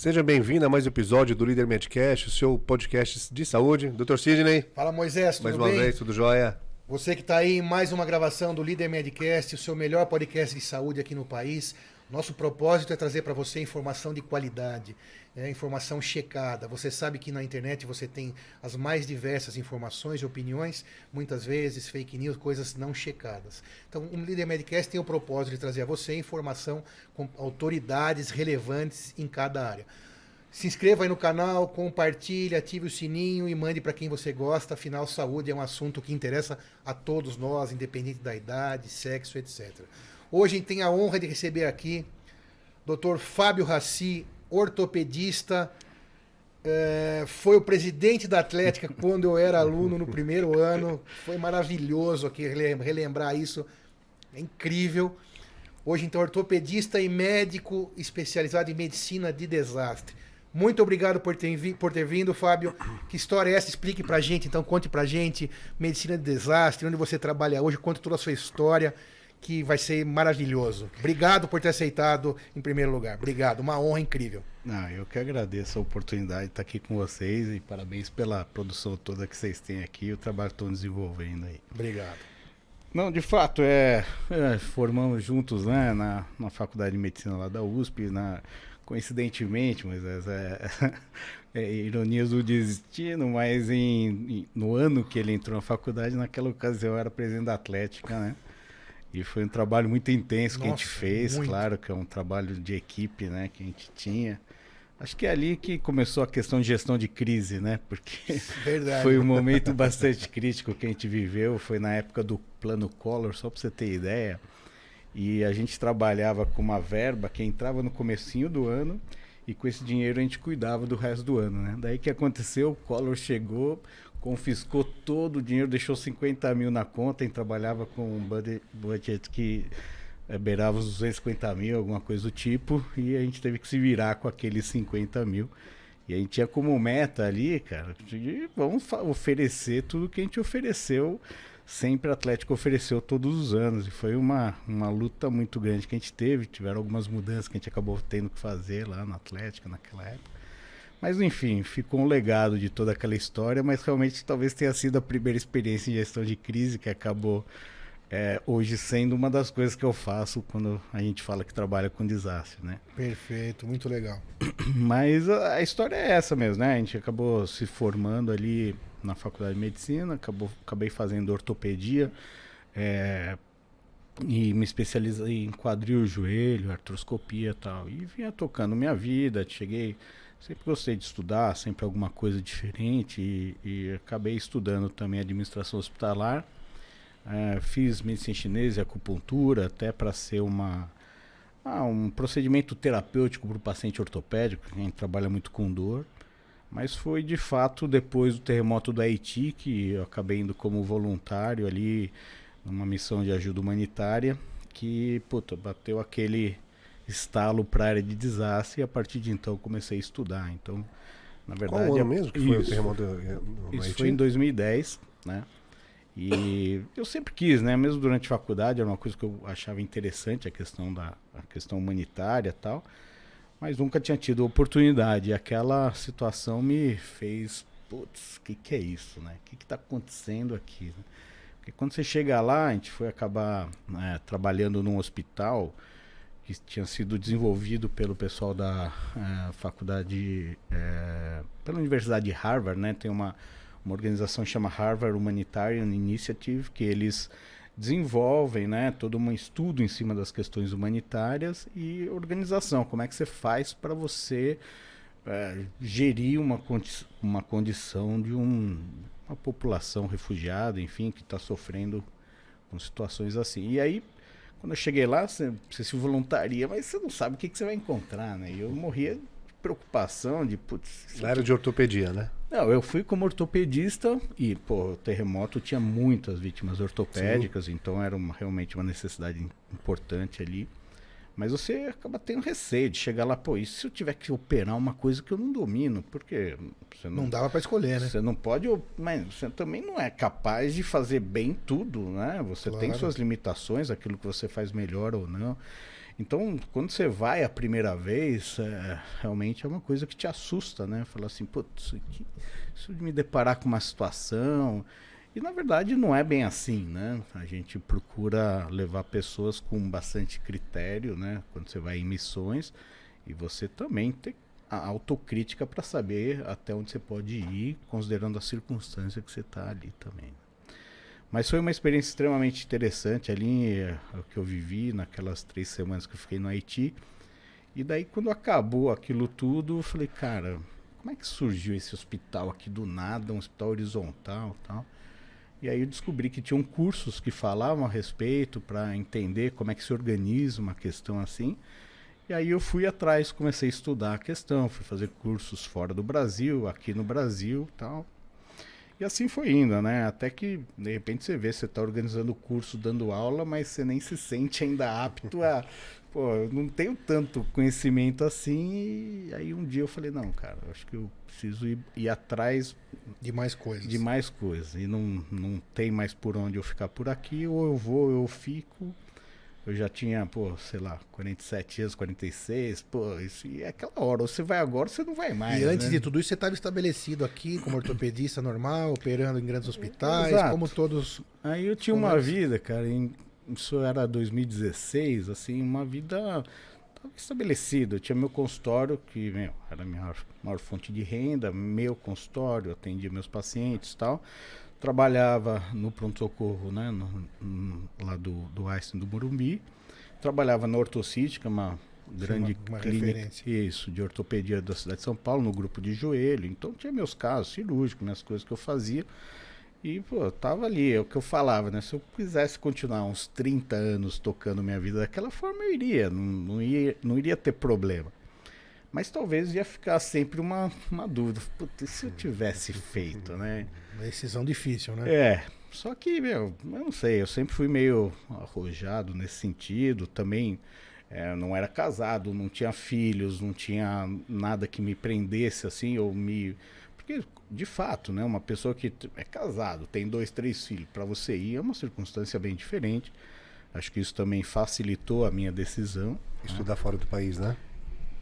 Seja bem-vindo a mais um episódio do Líder Medcast, o seu podcast de saúde. Dr. Sidney. Fala, Moisés, tudo mais bem? uma vez, tudo jóia? Você que está aí em mais uma gravação do Líder Medcast, o seu melhor podcast de saúde aqui no país. Nosso propósito é trazer para você informação de qualidade, é, informação checada. Você sabe que na internet você tem as mais diversas informações e opiniões, muitas vezes fake news, coisas não checadas. Então, o Líder Medcast tem o propósito de trazer a você informação com autoridades relevantes em cada área. Se inscreva aí no canal, compartilhe, ative o sininho e mande para quem você gosta. Afinal, saúde é um assunto que interessa a todos nós, independente da idade, sexo, etc. Hoje a gente tem a honra de receber aqui Dr. Fábio Raci, ortopedista, é, foi o presidente da Atlética quando eu era aluno no primeiro ano. Foi maravilhoso aqui relembrar isso. É incrível. Hoje, então, ortopedista e médico especializado em medicina de desastre. Muito obrigado por ter, por ter vindo, Fábio. Que história é essa? Explique pra gente, então, conte pra gente. Medicina de desastre, onde você trabalha hoje, conte toda a sua história que vai ser maravilhoso. Obrigado por ter aceitado em primeiro lugar. Obrigado, uma honra incrível. Não, eu que agradeço a oportunidade de estar aqui com vocês e parabéns pela produção toda que vocês têm aqui e o trabalho que estão desenvolvendo aí. Obrigado. Não, de fato, é, é formamos juntos né, na, na Faculdade de Medicina lá da USP, na, coincidentemente, mas é, é, é ironias do destino, mas em, em, no ano que ele entrou na faculdade, naquela ocasião eu era presidente da Atlética, né? E foi um trabalho muito intenso Nossa, que a gente fez, muito. claro que é um trabalho de equipe, né, que a gente tinha. Acho que é ali que começou a questão de gestão de crise, né? Porque Verdade. foi um momento bastante crítico que a gente viveu, foi na época do plano Collor, só para você ter ideia. E a gente trabalhava com uma verba que entrava no comecinho do ano e com esse dinheiro a gente cuidava do resto do ano, né? Daí que aconteceu, o Collor chegou, confiscou todo o dinheiro, deixou 50 mil na conta e trabalhava com um budget que é, beirava os 250 mil, alguma coisa do tipo, e a gente teve que se virar com aqueles 50 mil. E a gente tinha como meta ali, cara, de vamos oferecer tudo que a gente ofereceu, sempre o Atlético ofereceu todos os anos. E foi uma, uma luta muito grande que a gente teve. Tiveram algumas mudanças que a gente acabou tendo que fazer lá no Atlético naquela época. Mas enfim, ficou um legado de toda aquela história, mas realmente talvez tenha sido a primeira experiência em gestão de crise que acabou é, hoje sendo uma das coisas que eu faço quando a gente fala que trabalha com desastre, né? Perfeito, muito legal. Mas a, a história é essa mesmo, né? A gente acabou se formando ali na faculdade de medicina, acabou, acabei fazendo ortopedia é, e me especializei em quadril, joelho, artroscopia e tal. E vinha tocando minha vida, cheguei Sempre gostei de estudar, sempre alguma coisa diferente e, e acabei estudando também administração hospitalar. É, fiz medicina chinesa e acupuntura até para ser uma, ah, um procedimento terapêutico para o paciente ortopédico, quem trabalha muito com dor. Mas foi de fato depois do terremoto do Haiti que eu acabei indo como voluntário ali numa missão de ajuda humanitária que puta, bateu aquele estalo para a área de desastre e a partir de então comecei a estudar. Então, na verdade. Qual ano mesmo que isso, foi o terremoto no Isso foi em 2010, né? E eu sempre quis, né? Mesmo durante a faculdade, era uma coisa que eu achava interessante, a questão da a questão humanitária tal, mas nunca tinha tido oportunidade. E aquela situação me fez, putz, o que, que é isso, né? O que está acontecendo aqui? Né? Porque quando você chega lá, a gente foi acabar né, trabalhando num hospital que tinha sido desenvolvido pelo pessoal da é, faculdade, é, pela Universidade de Harvard, né? Tem uma, uma organização que chama Harvard Humanitarian Initiative, que eles desenvolvem, né, todo um estudo em cima das questões humanitárias e organização. Como é que você faz para você é, gerir uma, condi uma condição de um, uma população refugiada, enfim, que está sofrendo com situações assim. E aí quando eu cheguei lá, você, você se voluntaria, mas você não sabe o que, que você vai encontrar, né? E eu morria de preocupação, de putz. Área de ortopedia, né? Não, eu fui como ortopedista e, pô, o terremoto tinha muitas vítimas ortopédicas, Sim. então era uma, realmente uma necessidade importante ali. Mas você acaba tendo receio de chegar lá, pô, e se eu tiver que operar uma coisa que eu não domino? Porque você não, não dava para escolher, né? Você não pode, mas você também não é capaz de fazer bem tudo, né? Você claro. tem suas limitações, aquilo que você faz melhor ou não. Então, quando você vai a primeira vez, é, realmente é uma coisa que te assusta, né? Falar assim, putz, isso, isso de me deparar com uma situação. E na verdade não é bem assim, né? A gente procura levar pessoas com bastante critério, né? Quando você vai em missões, e você também tem a autocrítica para saber até onde você pode ir, considerando a circunstância que você está ali também. Mas foi uma experiência extremamente interessante ali, é, o que eu vivi naquelas três semanas que eu fiquei no Haiti. E daí, quando acabou aquilo tudo, eu falei, cara, como é que surgiu esse hospital aqui do nada, um hospital horizontal tal? E aí eu descobri que tinham cursos que falavam a respeito para entender como é que se organiza uma questão assim. E aí eu fui atrás, comecei a estudar a questão, fui fazer cursos fora do Brasil, aqui no Brasil, tal. E assim foi indo, né? Até que, de repente, você vê, você está organizando curso, dando aula, mas você nem se sente ainda apto a. Pô, eu não tenho tanto conhecimento assim. E aí um dia eu falei, não, cara, acho que eu preciso ir, ir atrás de mais coisas. De mais coisas. E não, não tem mais por onde eu ficar por aqui, ou eu vou, ou eu fico. Eu já tinha, pô, sei lá, 47 anos, 46, pô, isso é aquela hora. Ou você vai agora, ou você não vai mais. E antes né? de tudo isso, você estava estabelecido aqui como ortopedista normal, operando em grandes hospitais, Exato. como todos. Aí eu tinha uma vida, cara, em, isso era 2016, assim, uma vida estabelecida. Eu tinha meu consultório, que meu, era a minha maior fonte de renda, meu consultório, atendia meus pacientes e tal trabalhava no pronto-socorro, né, no, no, lá do, do Einstein do Morumbi, trabalhava na Ortocítica, uma grande uma, uma clínica referência. isso, de ortopedia da cidade de São Paulo, no grupo de joelho. Então tinha meus casos cirúrgicos, minhas coisas que eu fazia. E, pô, eu tava ali, é o que eu falava, né? Se eu quisesse continuar uns 30 anos tocando minha vida daquela forma, eu iria, não, não, ia, não iria ter problema. Mas talvez ia ficar sempre uma, uma dúvida. Putz, se eu tivesse feito, né? Uma decisão difícil, né? É. Só que, meu, eu não sei, eu sempre fui meio arrojado nesse sentido. Também é, não era casado, não tinha filhos, não tinha nada que me prendesse assim, ou me. Porque, de fato, né, uma pessoa que é casado, tem dois, três filhos, para você ir é uma circunstância bem diferente. Acho que isso também facilitou a minha decisão. Estudar né? fora do país, né?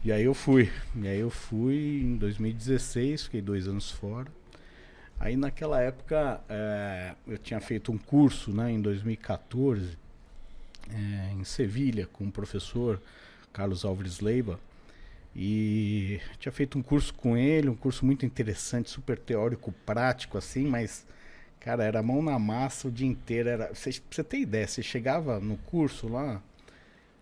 E aí eu fui. E aí eu fui em 2016, fiquei dois anos fora. Aí naquela época é, eu tinha feito um curso né, em 2014 é, em Sevilha com o professor Carlos Álvares Leiba. E tinha feito um curso com ele, um curso muito interessante, super teórico, prático assim, mas cara, era mão na massa o dia inteiro. Era, você, pra você ideia, você chegava no curso lá,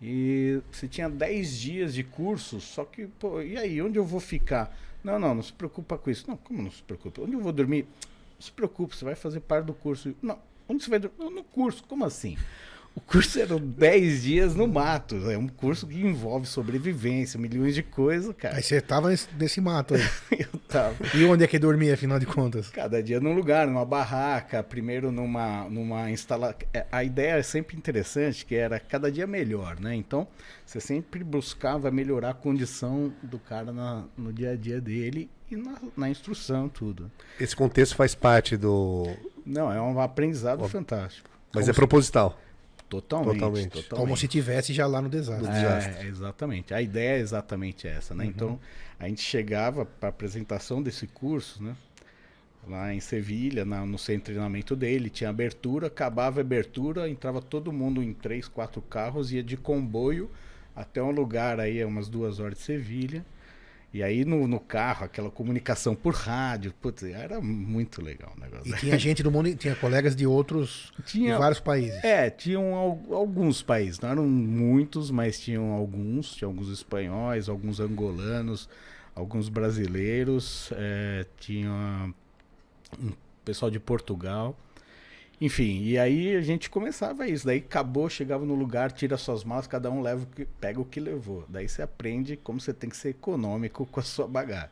e você tinha 10 dias de curso, só que, pô, e aí, onde eu vou ficar? Não, não, não se preocupa com isso. Não, como não se preocupa? Onde eu vou dormir? Não se preocupe, você vai fazer parte do curso. Não, onde você vai dormir? No curso, como assim? O curso eram 10 dias no mato. É um curso que envolve sobrevivência, milhões de coisas, cara. Aí você tava nesse, nesse mato aí. eu tava. E onde é que dormia, afinal de contas? Cada dia num lugar, numa barraca, primeiro numa, numa instalação. A ideia é sempre interessante, que era cada dia melhor, né? Então, você sempre buscava melhorar a condição do cara na, no dia a dia dele e na, na instrução, tudo. Esse contexto faz parte do. Não, é um aprendizado fantástico. Mas Como é proposital. Totalmente, totalmente. totalmente. Como se tivesse já lá no desastre. É, exatamente. A ideia é exatamente essa, né? Uhum. Então, a gente chegava para a apresentação desse curso, né? Lá em Sevilha, na, no centro de treinamento dele, tinha abertura, acabava a abertura, entrava todo mundo em três, quatro carros, ia de comboio até um lugar aí, umas duas horas de Sevilha. E aí no, no, carro, aquela comunicação por rádio, putz, era muito legal o negócio. E tinha gente do mundo, tinha colegas de outros, tinha, de vários países. É, tinham alguns países, não eram muitos, mas tinham alguns, tinha alguns espanhóis, alguns angolanos, alguns brasileiros, é, tinha um pessoal de Portugal. Enfim, e aí a gente começava isso. Daí acabou, chegava no lugar, tira suas malas, cada um leva o que, pega o que levou. Daí você aprende como você tem que ser econômico com a sua bagagem.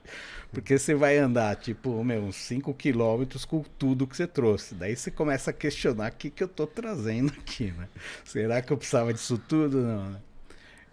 Porque você vai andar, tipo, meu, uns 5 quilômetros com tudo que você trouxe. Daí você começa a questionar o que, que eu tô trazendo aqui, né? Será que eu precisava disso tudo? Não, né?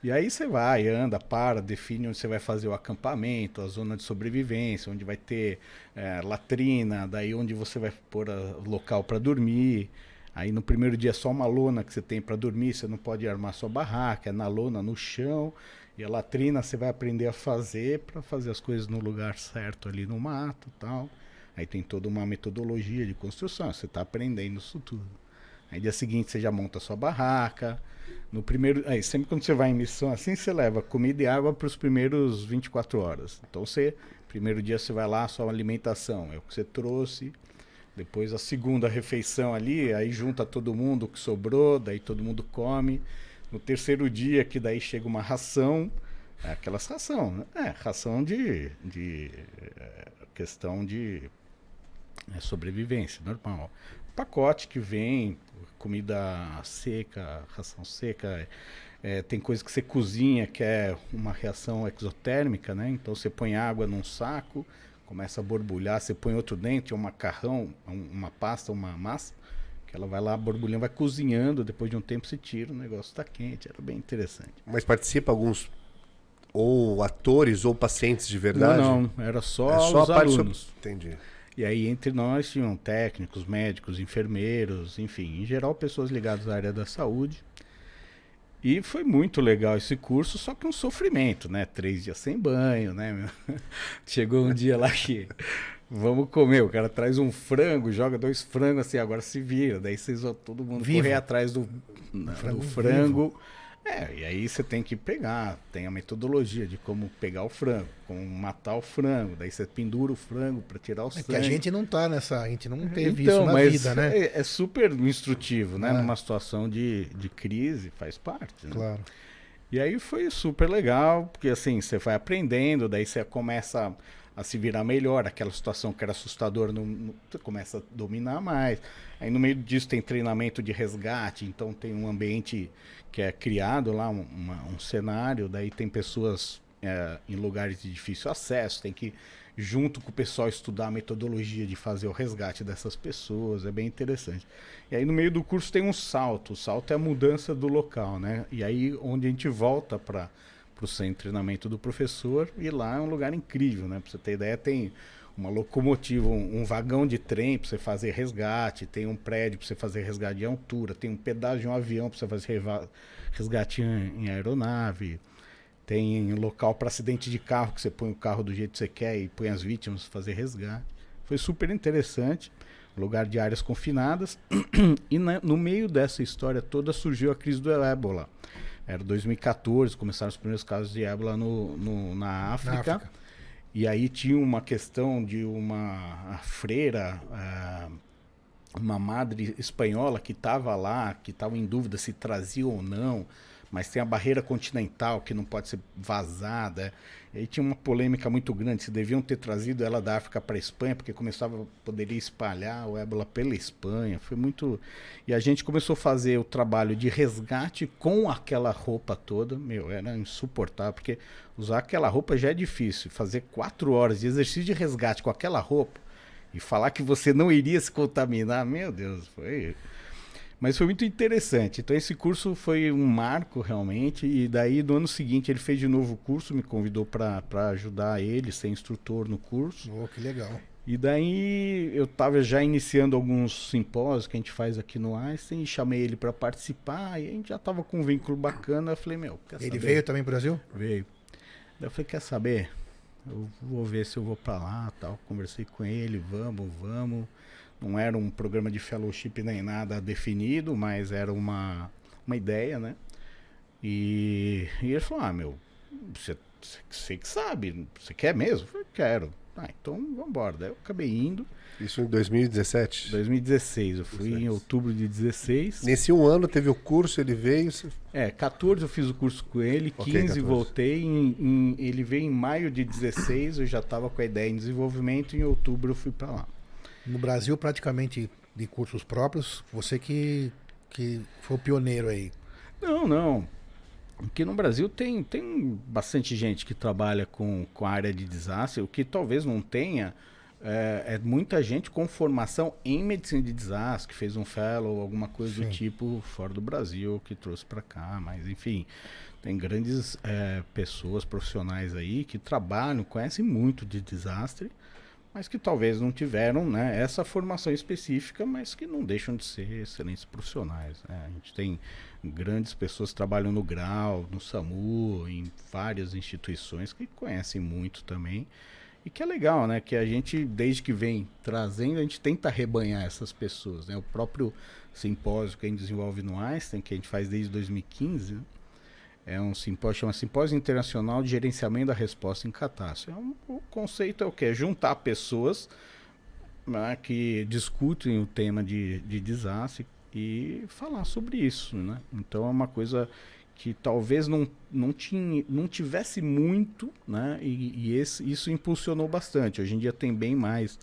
E aí você vai, anda, para, define onde você vai fazer o acampamento, a zona de sobrevivência, onde vai ter é, latrina, daí onde você vai pôr o local para dormir. Aí no primeiro dia é só uma lona que você tem para dormir, você não pode armar sua barraca, é na lona, no chão. E a latrina você vai aprender a fazer para fazer as coisas no lugar certo ali no mato tal. Aí tem toda uma metodologia de construção, você está aprendendo isso tudo. Aí dia seguinte você já monta a sua barraca. No primeiro, aí sempre quando você vai em missão assim, você leva comida e água para os primeiros 24 horas. Então você, primeiro dia você vai lá, sua alimentação é o que você trouxe. Depois a segunda refeição ali, aí junta todo mundo o que sobrou, daí todo mundo come. No terceiro dia, que daí chega uma ração, é aquelas ração, né? É, ração de, de é, questão de é, sobrevivência, normal. Pacote que vem, comida seca, ração seca, é, tem coisa que você cozinha que é uma reação exotérmica, né? Então você põe água num saco, começa a borbulhar, você põe outro dentro, um macarrão, um, uma pasta, uma massa, que ela vai lá borbulhando, vai cozinhando, depois de um tempo se tira, o negócio está quente, era bem interessante. Mas participa alguns ou atores ou pacientes de verdade? Não, não era só, é só os alunos. So... Entendi. E aí entre nós tinham técnicos, médicos, enfermeiros, enfim, em geral pessoas ligadas à área da saúde. E foi muito legal esse curso, só que um sofrimento, né? Três dias sem banho, né? Chegou um dia lá que vamos comer, o cara traz um frango, joga dois frangos assim, agora se vira. Daí vocês vão todo mundo Vivo. correr atrás do, frango. Do frango é, e aí você tem que pegar, tem a metodologia de como pegar o frango, como matar o frango, daí você pendura o frango para tirar o é sangue. que a gente não tá nessa, a gente não teve então, isso na vida, né? É, é, super instrutivo, né? É. Numa situação de, de crise, faz parte. Né? Claro. E aí foi super legal, porque assim, você vai aprendendo, daí você começa a se virar melhor, aquela situação que era assustadora, não, começa a dominar mais. Aí no meio disso tem treinamento de resgate, então tem um ambiente que é criado lá, um, uma, um cenário, daí tem pessoas é, em lugares de difícil acesso, tem que, junto com o pessoal, estudar a metodologia de fazer o resgate dessas pessoas, é bem interessante. E aí no meio do curso tem um salto, o salto é a mudança do local, né? E aí onde a gente volta para o centro de treinamento do professor, e lá é um lugar incrível, né? Para você ter ideia, tem uma locomotiva, um, um vagão de trem para você fazer resgate, tem um prédio para você fazer resgate de altura, tem um pedaço de um avião para você fazer resgate em, em aeronave, tem local para acidente de carro que você põe o carro do jeito que você quer e põe as vítimas para fazer resgate. Foi super interessante, lugar de áreas confinadas e na, no meio dessa história toda surgiu a crise do ébola. Era 2014, começaram os primeiros casos de ébola no, no na África. Na África. E aí tinha uma questão de uma freira, uma madre espanhola que estava lá, que estava em dúvida se trazia ou não, mas tem a barreira continental que não pode ser vazada. E tinha uma polêmica muito grande se deviam ter trazido ela da África para a Espanha, porque começava poderia espalhar o ébola pela Espanha. Foi muito e a gente começou a fazer o trabalho de resgate com aquela roupa toda. Meu, era insuportável, porque usar aquela roupa já é difícil. Fazer quatro horas de exercício de resgate com aquela roupa e falar que você não iria se contaminar, meu Deus, foi mas foi muito interessante. Então esse curso foi um marco realmente. E daí no ano seguinte ele fez de novo o curso, me convidou para ajudar ele, ser instrutor no curso. Oh, que legal. E daí eu estava já iniciando alguns simpósios que a gente faz aqui no Einstein chamei ele para participar e a gente já estava com um vínculo bacana. Eu falei, meu, Ele saber? veio também para o Brasil? Veio. Daí eu falei, quer saber? Eu vou ver se eu vou para lá, tal. Conversei com ele, vamos, vamos. Não era um programa de fellowship nem nada definido, mas era uma, uma ideia, né? E, e ele falou: Ah, meu, você, você que sabe, você quer mesmo? Eu falei: Quero. Ah, então vamos embora. Daí eu acabei indo. Isso em 2017? 2016, eu fui 16. em outubro de 16. Nesse um ano teve o curso, ele veio? É, 14 eu fiz o curso com ele, 15 okay, voltei, em, em, ele veio em maio de 16, eu já estava com a ideia em desenvolvimento, em outubro eu fui para lá. No Brasil, praticamente de cursos próprios, você que, que foi o pioneiro aí. Não, não. Porque no Brasil tem, tem bastante gente que trabalha com, com a área de desastre. O que talvez não tenha é, é muita gente com formação em medicina de desastre, que fez um fellow, alguma coisa Sim. do tipo fora do Brasil, que trouxe para cá. Mas, enfim, tem grandes é, pessoas profissionais aí que trabalham, conhecem muito de desastre mas que talvez não tiveram né, essa formação específica, mas que não deixam de ser excelentes profissionais. Né? A gente tem grandes pessoas trabalham no Grau, no SAMU, em várias instituições que conhecem muito também. E que é legal, né? Que a gente, desde que vem trazendo, a gente tenta rebanhar essas pessoas. Né? O próprio simpósio que a gente desenvolve no Einstein, que a gente faz desde 2015, né? É um simpósio, chama Simpósio Internacional de Gerenciamento da Resposta em Catástrofe. É um, o conceito é o quê? É juntar pessoas né, que discutem o tema de, de desastre e falar sobre isso, né? Então é uma coisa que talvez não, não, tinha, não tivesse muito, né? E, e esse, isso impulsionou bastante. Hoje em dia tem bem mais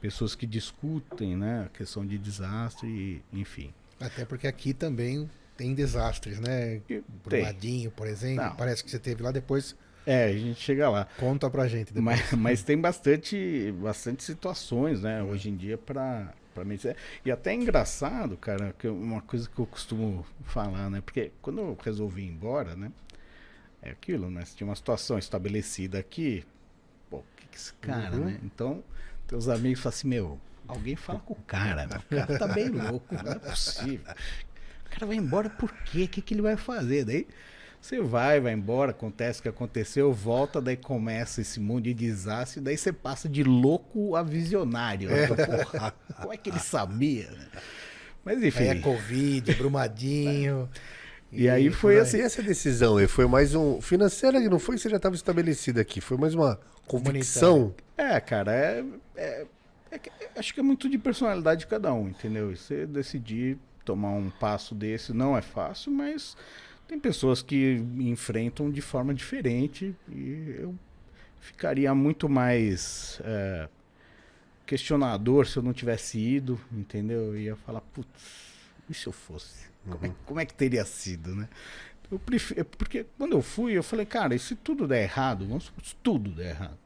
pessoas que discutem, né? A questão de desastre, e, enfim. Até porque aqui também tem desastres, né? Brumadinho, por exemplo. Não. Parece que você teve lá depois. É, a gente chega lá. Conta pra gente depois. Mas, mas tem bastante, bastante situações, né? Hoje em dia para para mim. E até é engraçado, cara, que uma coisa que eu costumo falar, né? Porque quando eu resolvi ir embora, né? É aquilo, né? Se tinha uma situação estabelecida aqui, pô, o que, que esse cara, uhum. né? Então, teus amigos falam assim, meu, alguém fala com o cara, né? O cara tá bem louco, não é possível. O cara vai embora por quê? O que, que ele vai fazer? Daí você vai, vai embora, acontece o que aconteceu, volta, daí começa esse mundo de desastre, daí você passa de louco a visionário. Né? É. Porra, como é que ele sabia? Né? Mas enfim. Aí é Covid, Brumadinho. E, e aí foi assim, essa decisão, foi mais um financeira que não foi que você já estava estabelecido aqui, foi mais uma convicção. É, cara, é, é, é, acho que é muito de personalidade de cada um, entendeu? E você decidir tomar um passo desse não é fácil, mas tem pessoas que enfrentam de forma diferente e eu ficaria muito mais é, questionador se eu não tivesse ido, entendeu? Eu ia falar, putz, e se eu fosse? Como, é, uhum. como é que teria sido, né? Eu prefiro, porque quando eu fui, eu falei, cara, e se tudo der errado, vamos supor, se tudo der errado,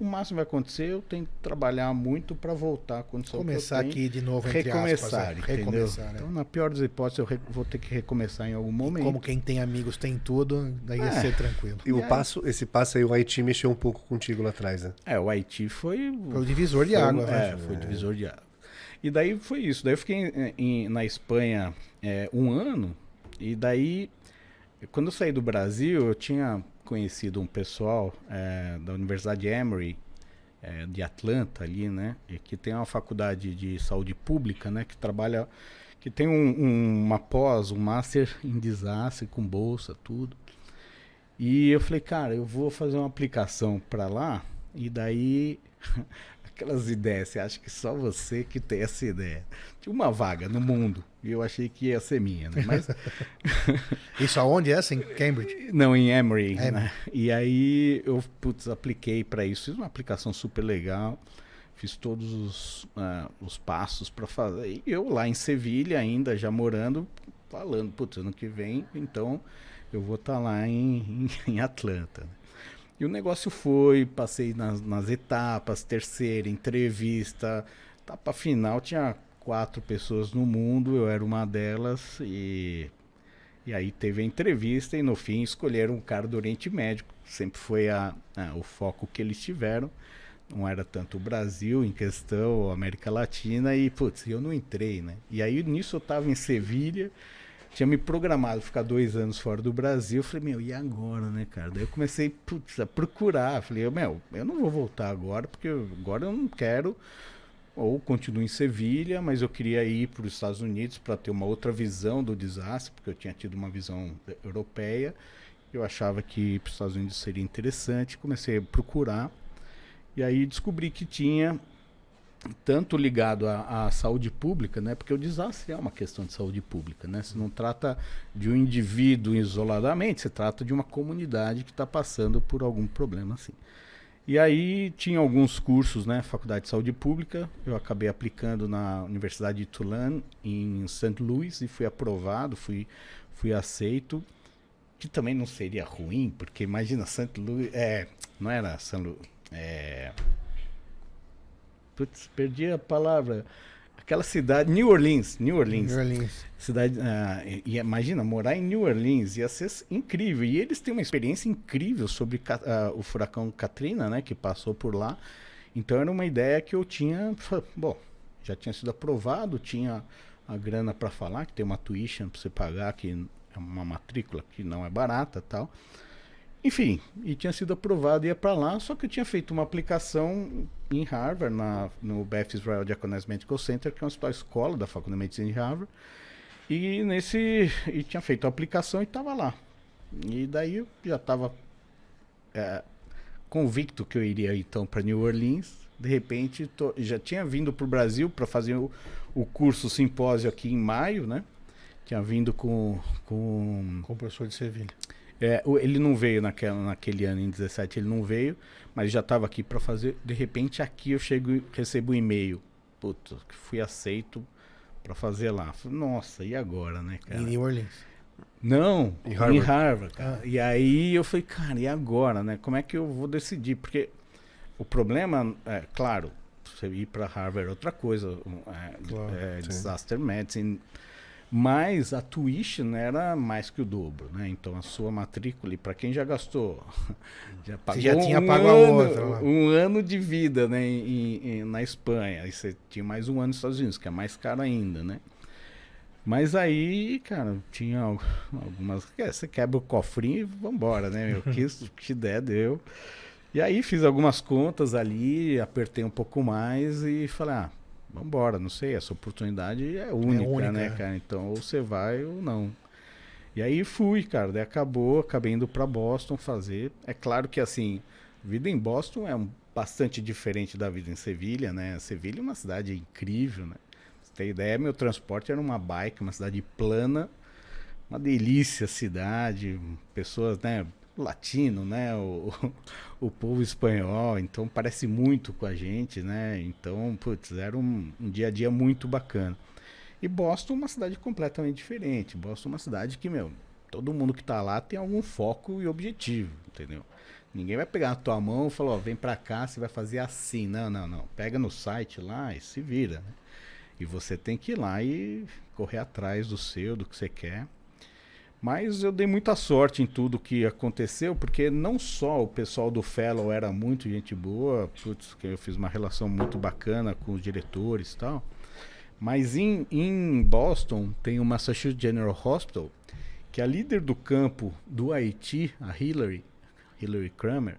o máximo vai acontecer, eu tenho que trabalhar muito para voltar quando Começar aqui de novo, entre recomeçar, aspas, é. recomeçar, né? Então, na pior das hipóteses, eu vou ter que recomeçar em algum momento. E como quem tem amigos tem tudo, daí é. ia ser tranquilo. E, e o passo, esse passo aí, o Haiti mexeu um pouco contigo lá atrás, né? É, o Haiti foi... Foi o divisor de água. Né? É, foi o divisor de água. E daí foi isso. Daí eu fiquei em, em, na Espanha é, um ano, e daí, quando eu saí do Brasil, eu tinha conhecido um pessoal é, da Universidade Emory, é, de Atlanta ali, né? E que tem uma faculdade de saúde pública, né? Que trabalha, que tem um, um, uma pós, um master em desastre com bolsa, tudo. E eu falei, cara, eu vou fazer uma aplicação para lá e daí aquelas ideias, você acha que só você que tem essa ideia. Tinha uma vaga no mundo e eu achei que ia ser minha, né? Mas Isso aonde é essa? Em Cambridge? Não, em Emory. Né? E aí eu putz, apliquei para isso, fiz uma aplicação super legal. Fiz todos os, uh, os passos para fazer. E eu lá em Sevilha ainda, já morando, falando, putz, ano que vem, então eu vou estar tá lá em, em, em Atlanta. Né? E o negócio foi, passei nas, nas etapas, terceira, entrevista, etapa final, tinha quatro pessoas no mundo, eu era uma delas e e aí teve a entrevista e no fim escolheram um cara do Oriente Médio, sempre foi a, a, o foco que eles tiveram. Não era tanto o Brasil em questão, América Latina e putz, eu não entrei, né? E aí nisso eu estava em Sevilha, tinha me programado ficar dois anos fora do Brasil. Eu falei, meu, e agora, né, cara? Daí eu comecei putz, a procurar. Falei, meu, eu não vou voltar agora, porque agora eu não quero. Ou continuo em Sevilha, mas eu queria ir para os Estados Unidos para ter uma outra visão do desastre, porque eu tinha tido uma visão europeia. Eu achava que para os Estados Unidos seria interessante. Comecei a procurar. E aí descobri que tinha tanto ligado à, à, saúde pública, né? Porque o desastre é uma questão de saúde pública, né? Você não trata de um indivíduo isoladamente, você trata de uma comunidade que está passando por algum problema assim. E aí tinha alguns cursos, né? Faculdade de Saúde Pública, eu acabei aplicando na Universidade de Tulane em St. Louis e fui aprovado, fui fui aceito, que também não seria ruim, porque imagina St. Louis, é, não era St. Louis, é, Putz, perdi a palavra. Aquela cidade, New Orleans, New Orleans. New Orleans. Cidade, uh, e, imagina, morar em New Orleans ia ser incrível. E eles têm uma experiência incrível sobre uh, o furacão Katrina, né, que passou por lá. Então era uma ideia que eu tinha, bom, já tinha sido aprovado, tinha a grana para falar, que tem uma tuition para você pagar, que é uma matrícula que não é barata tal. Enfim, e tinha sido aprovado, ia para lá, só que eu tinha feito uma aplicação em Harvard, na, no Beth Israel Diaconess Medical Center, que é uma escola da Faculdade de Medicina de Harvard. E nesse. E tinha feito a aplicação e estava lá. E daí eu já estava é, convicto que eu iria então para New Orleans. De repente, tô, já tinha vindo para o Brasil para fazer o, o curso simpósio aqui em maio, né? Tinha vindo com. Com, com o professor de Sevilha. É, ele não veio naquela, naquele ano, em 17, ele não veio, mas já estava aqui para fazer. De repente, aqui eu chego recebo um e-mail. Que fui aceito para fazer lá. Falei, Nossa, e agora, né, cara? Em New Orleans. Não, Em em Harvard. Harvard. cara. E aí eu falei, cara, e agora, né? Como é que eu vou decidir? Porque o problema, é claro, você ir para Harvard é outra coisa, é, Claro, é disaster medicine. Mas a tuition era mais que o dobro, né? Então a sua matrícula, para quem já gastou, já pagou já tinha um pago a ano, outra lá. um ano de vida, né? em- em- na Espanha. Aí você tinha mais um ano nos Estados Unidos, que é mais caro ainda, né? Mas aí, cara, tinha al- algumas. Você quebra o cofrinho e vambora, né? meu? O que, o que der, deu. E aí fiz algumas contas ali, apertei um pouco mais e falei, ah, vambora, não sei, essa oportunidade é única, única, né, é. cara? Então ou você vai ou não. E aí fui, cara, daí acabou, acabei indo pra Boston fazer. É claro que assim, vida em Boston é um- bastante diferente da vida em Sevilha, né? Sevilha é uma cidade incrível, né? Pra Você tem ideia, meu transporte era uma bike, uma cidade plana, uma delícia a cidade, pessoas, né? Latino, né? O, o povo espanhol, então parece muito com a gente, né? Então, putz, era um, um dia a dia muito bacana. E Boston é uma cidade completamente diferente. Boston é uma cidade que, meu, todo mundo que tá lá tem algum foco e objetivo, entendeu? Ninguém vai pegar na tua mão e falar, ó, vem pra cá, você vai fazer assim. Não, não, não. Pega no site lá e se vira, né? E você tem que ir lá e correr atrás do seu, do que você quer. Mas eu dei muita sorte em tudo que aconteceu, porque não só o pessoal do Fellow era muito gente boa, putz, que eu fiz uma relação muito bacana com os diretores e tal. Mas em, em Boston tem o Massachusetts General Hospital, que a líder do campo do Haiti, a Hillary, Hillary Kramer,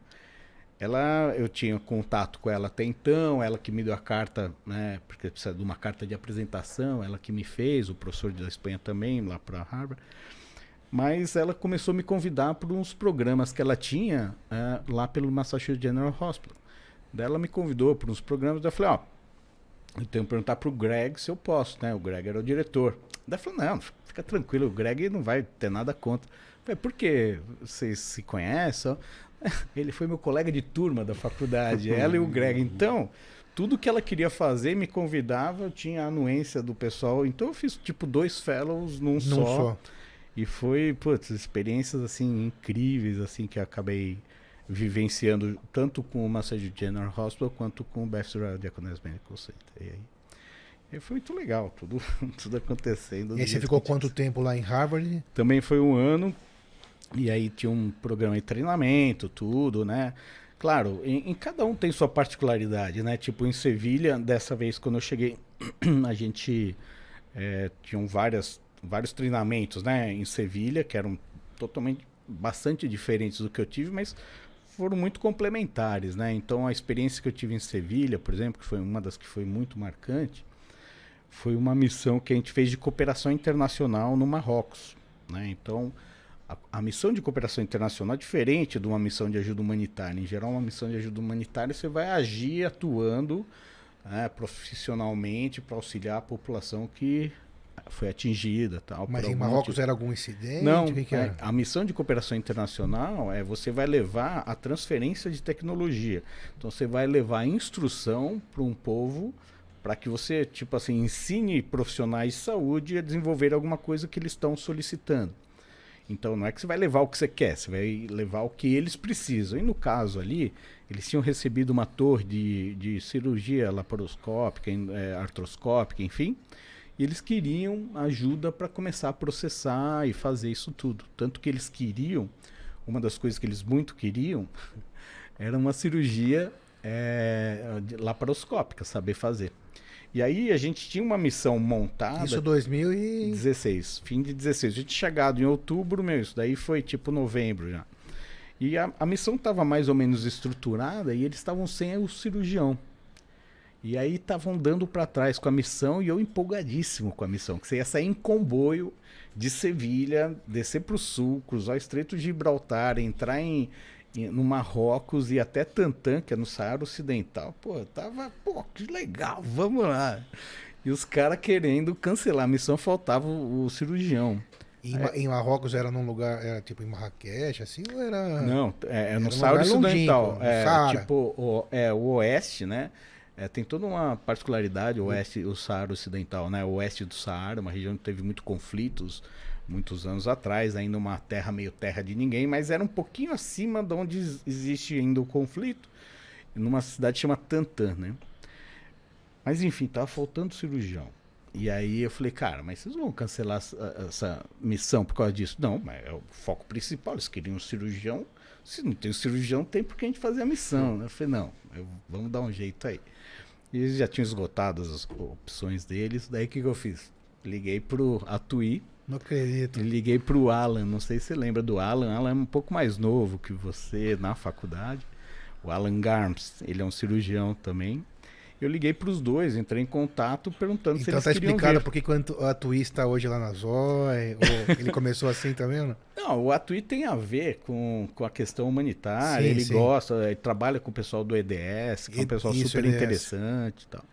ela, eu tinha contato com ela até então, ela que me deu a carta, né, porque precisa de uma carta de apresentação, ela que me fez, o professor da Espanha também, lá para Harvard. Mas ela começou a me convidar para uns programas que ela tinha eh, lá pelo Massachusetts General Hospital. Daí ela me convidou para uns programas, daí eu falei, ó, eu tenho que perguntar pro Greg se eu posso, né? O Greg era o diretor. Daí falou, não, fica tranquilo, o Greg não vai ter nada contra. Eu falei, por quê? Vocês se conhecem? Ele foi meu colega de turma da faculdade, ela e o Greg. Então, tudo que ela queria fazer, me convidava, eu tinha a anuência do pessoal. Então eu fiz tipo dois fellows num, Não só. só. E foi, putz, experiências assim incríveis assim que acabei vivenciando tanto com o Massachusetts General Hospital quanto com o Beth Israel Diaconess Medical Center. E aí, e foi muito legal, tudo, tudo acontecendo. do E aí você ficou quanto tempo lá em Harvard? Também foi um ano, e aí tinha um programa de treinamento, tudo, né? Claro, em, em cada um tem sua particularidade, né? Tipo, em Sevilha, dessa vez, quando eu cheguei, a gente é, tinham várias, vários treinamentos, né? Em Sevilha, que eram totalmente, bastante diferentes do que eu tive, mas foram muito complementares, né? Então, a experiência que eu tive em Sevilha, por exemplo, que foi uma das que foi muito marcante, foi uma missão que a gente fez de cooperação internacional no Marrocos, né? Então, a, a missão de cooperação internacional é diferente de uma missão de ajuda humanitária. Em geral, uma missão de ajuda humanitária você vai agir atuando né, profissionalmente para auxiliar a população que foi atingida, tal. Mas em Marrocos era algum incidente? Não, que, que é, a missão de cooperação internacional é você vai levar a transferência de tecnologia. Então você vai levar a instrução para um povo para que você, tipo assim, ensine profissionais de saúde a desenvolver alguma coisa que eles estão solicitando. Então não é que você vai levar o que você quer, você vai levar o que eles precisam. E no caso ali, eles tinham recebido uma torre de, de cirurgia laparoscópica, é, artroscópica, enfim. E eles queriam ajuda para começar a processar e fazer isso tudo. Tanto que eles queriam, uma das coisas que eles muito queriam, era uma cirurgia é, laparoscópica, saber fazer. E aí a gente tinha uma missão montada. Isso 2016, 16, fim de 16. A gente tinha chegado em outubro, meu, isso daí foi tipo novembro já. E a, a missão estava mais ou menos estruturada e eles estavam sem o cirurgião. E aí estavam dando para trás com a missão e eu empolgadíssimo com a missão, que você ia sair em comboio de Sevilha, descer para o sul, cruzar o Estreito de Gibraltar, entrar em, em, no Marrocos e até Tantan, que é no Saara Ocidental. Pô, tava, pô, que legal, vamos lá. E os caras querendo cancelar a missão, faltava o, o cirurgião. Em, é. em, Marrocos era num lugar, era tipo em Marrakech, assim, ou era. Não, é, é no Saara Ocidental. é, tipo, o, é, o oeste, né? É, tem toda uma particularidade, o oeste, o Saara Ocidental, né? O oeste do Saara, uma região que teve muito conflitos muitos anos atrás, ainda uma terra meio terra de ninguém, mas era um pouquinho acima de onde existe ainda o conflito, numa cidade chamada Tantan, né? Mas enfim, tava faltando cirurgião. E aí eu falei, cara, mas vocês vão cancelar essa, essa missão por causa disso? Não, mas é o foco principal, eles queriam um cirurgião. Se não tem o cirurgião, tem por que a gente fazer a missão. Né? Eu falei, não, eu, vamos dar um jeito aí. E eles já tinham esgotado as opções deles. Daí o que, que eu fiz? Liguei pro Atui. Não acredito. Liguei pro Alan. Não sei se você lembra do Alan. Alan é um pouco mais novo que você na faculdade. O Alan Garms. Ele é um cirurgião também. Eu liguei para os dois, entrei em contato perguntando então, se eles tá queriam explicado ver. por que o Atui está hoje lá na ou ele começou assim também, não? Não, o Atui tem a ver com, com a questão humanitária, sim, ele sim. gosta, ele trabalha com o pessoal do EDS, que é um pessoal Isso, super EDS. interessante e tal.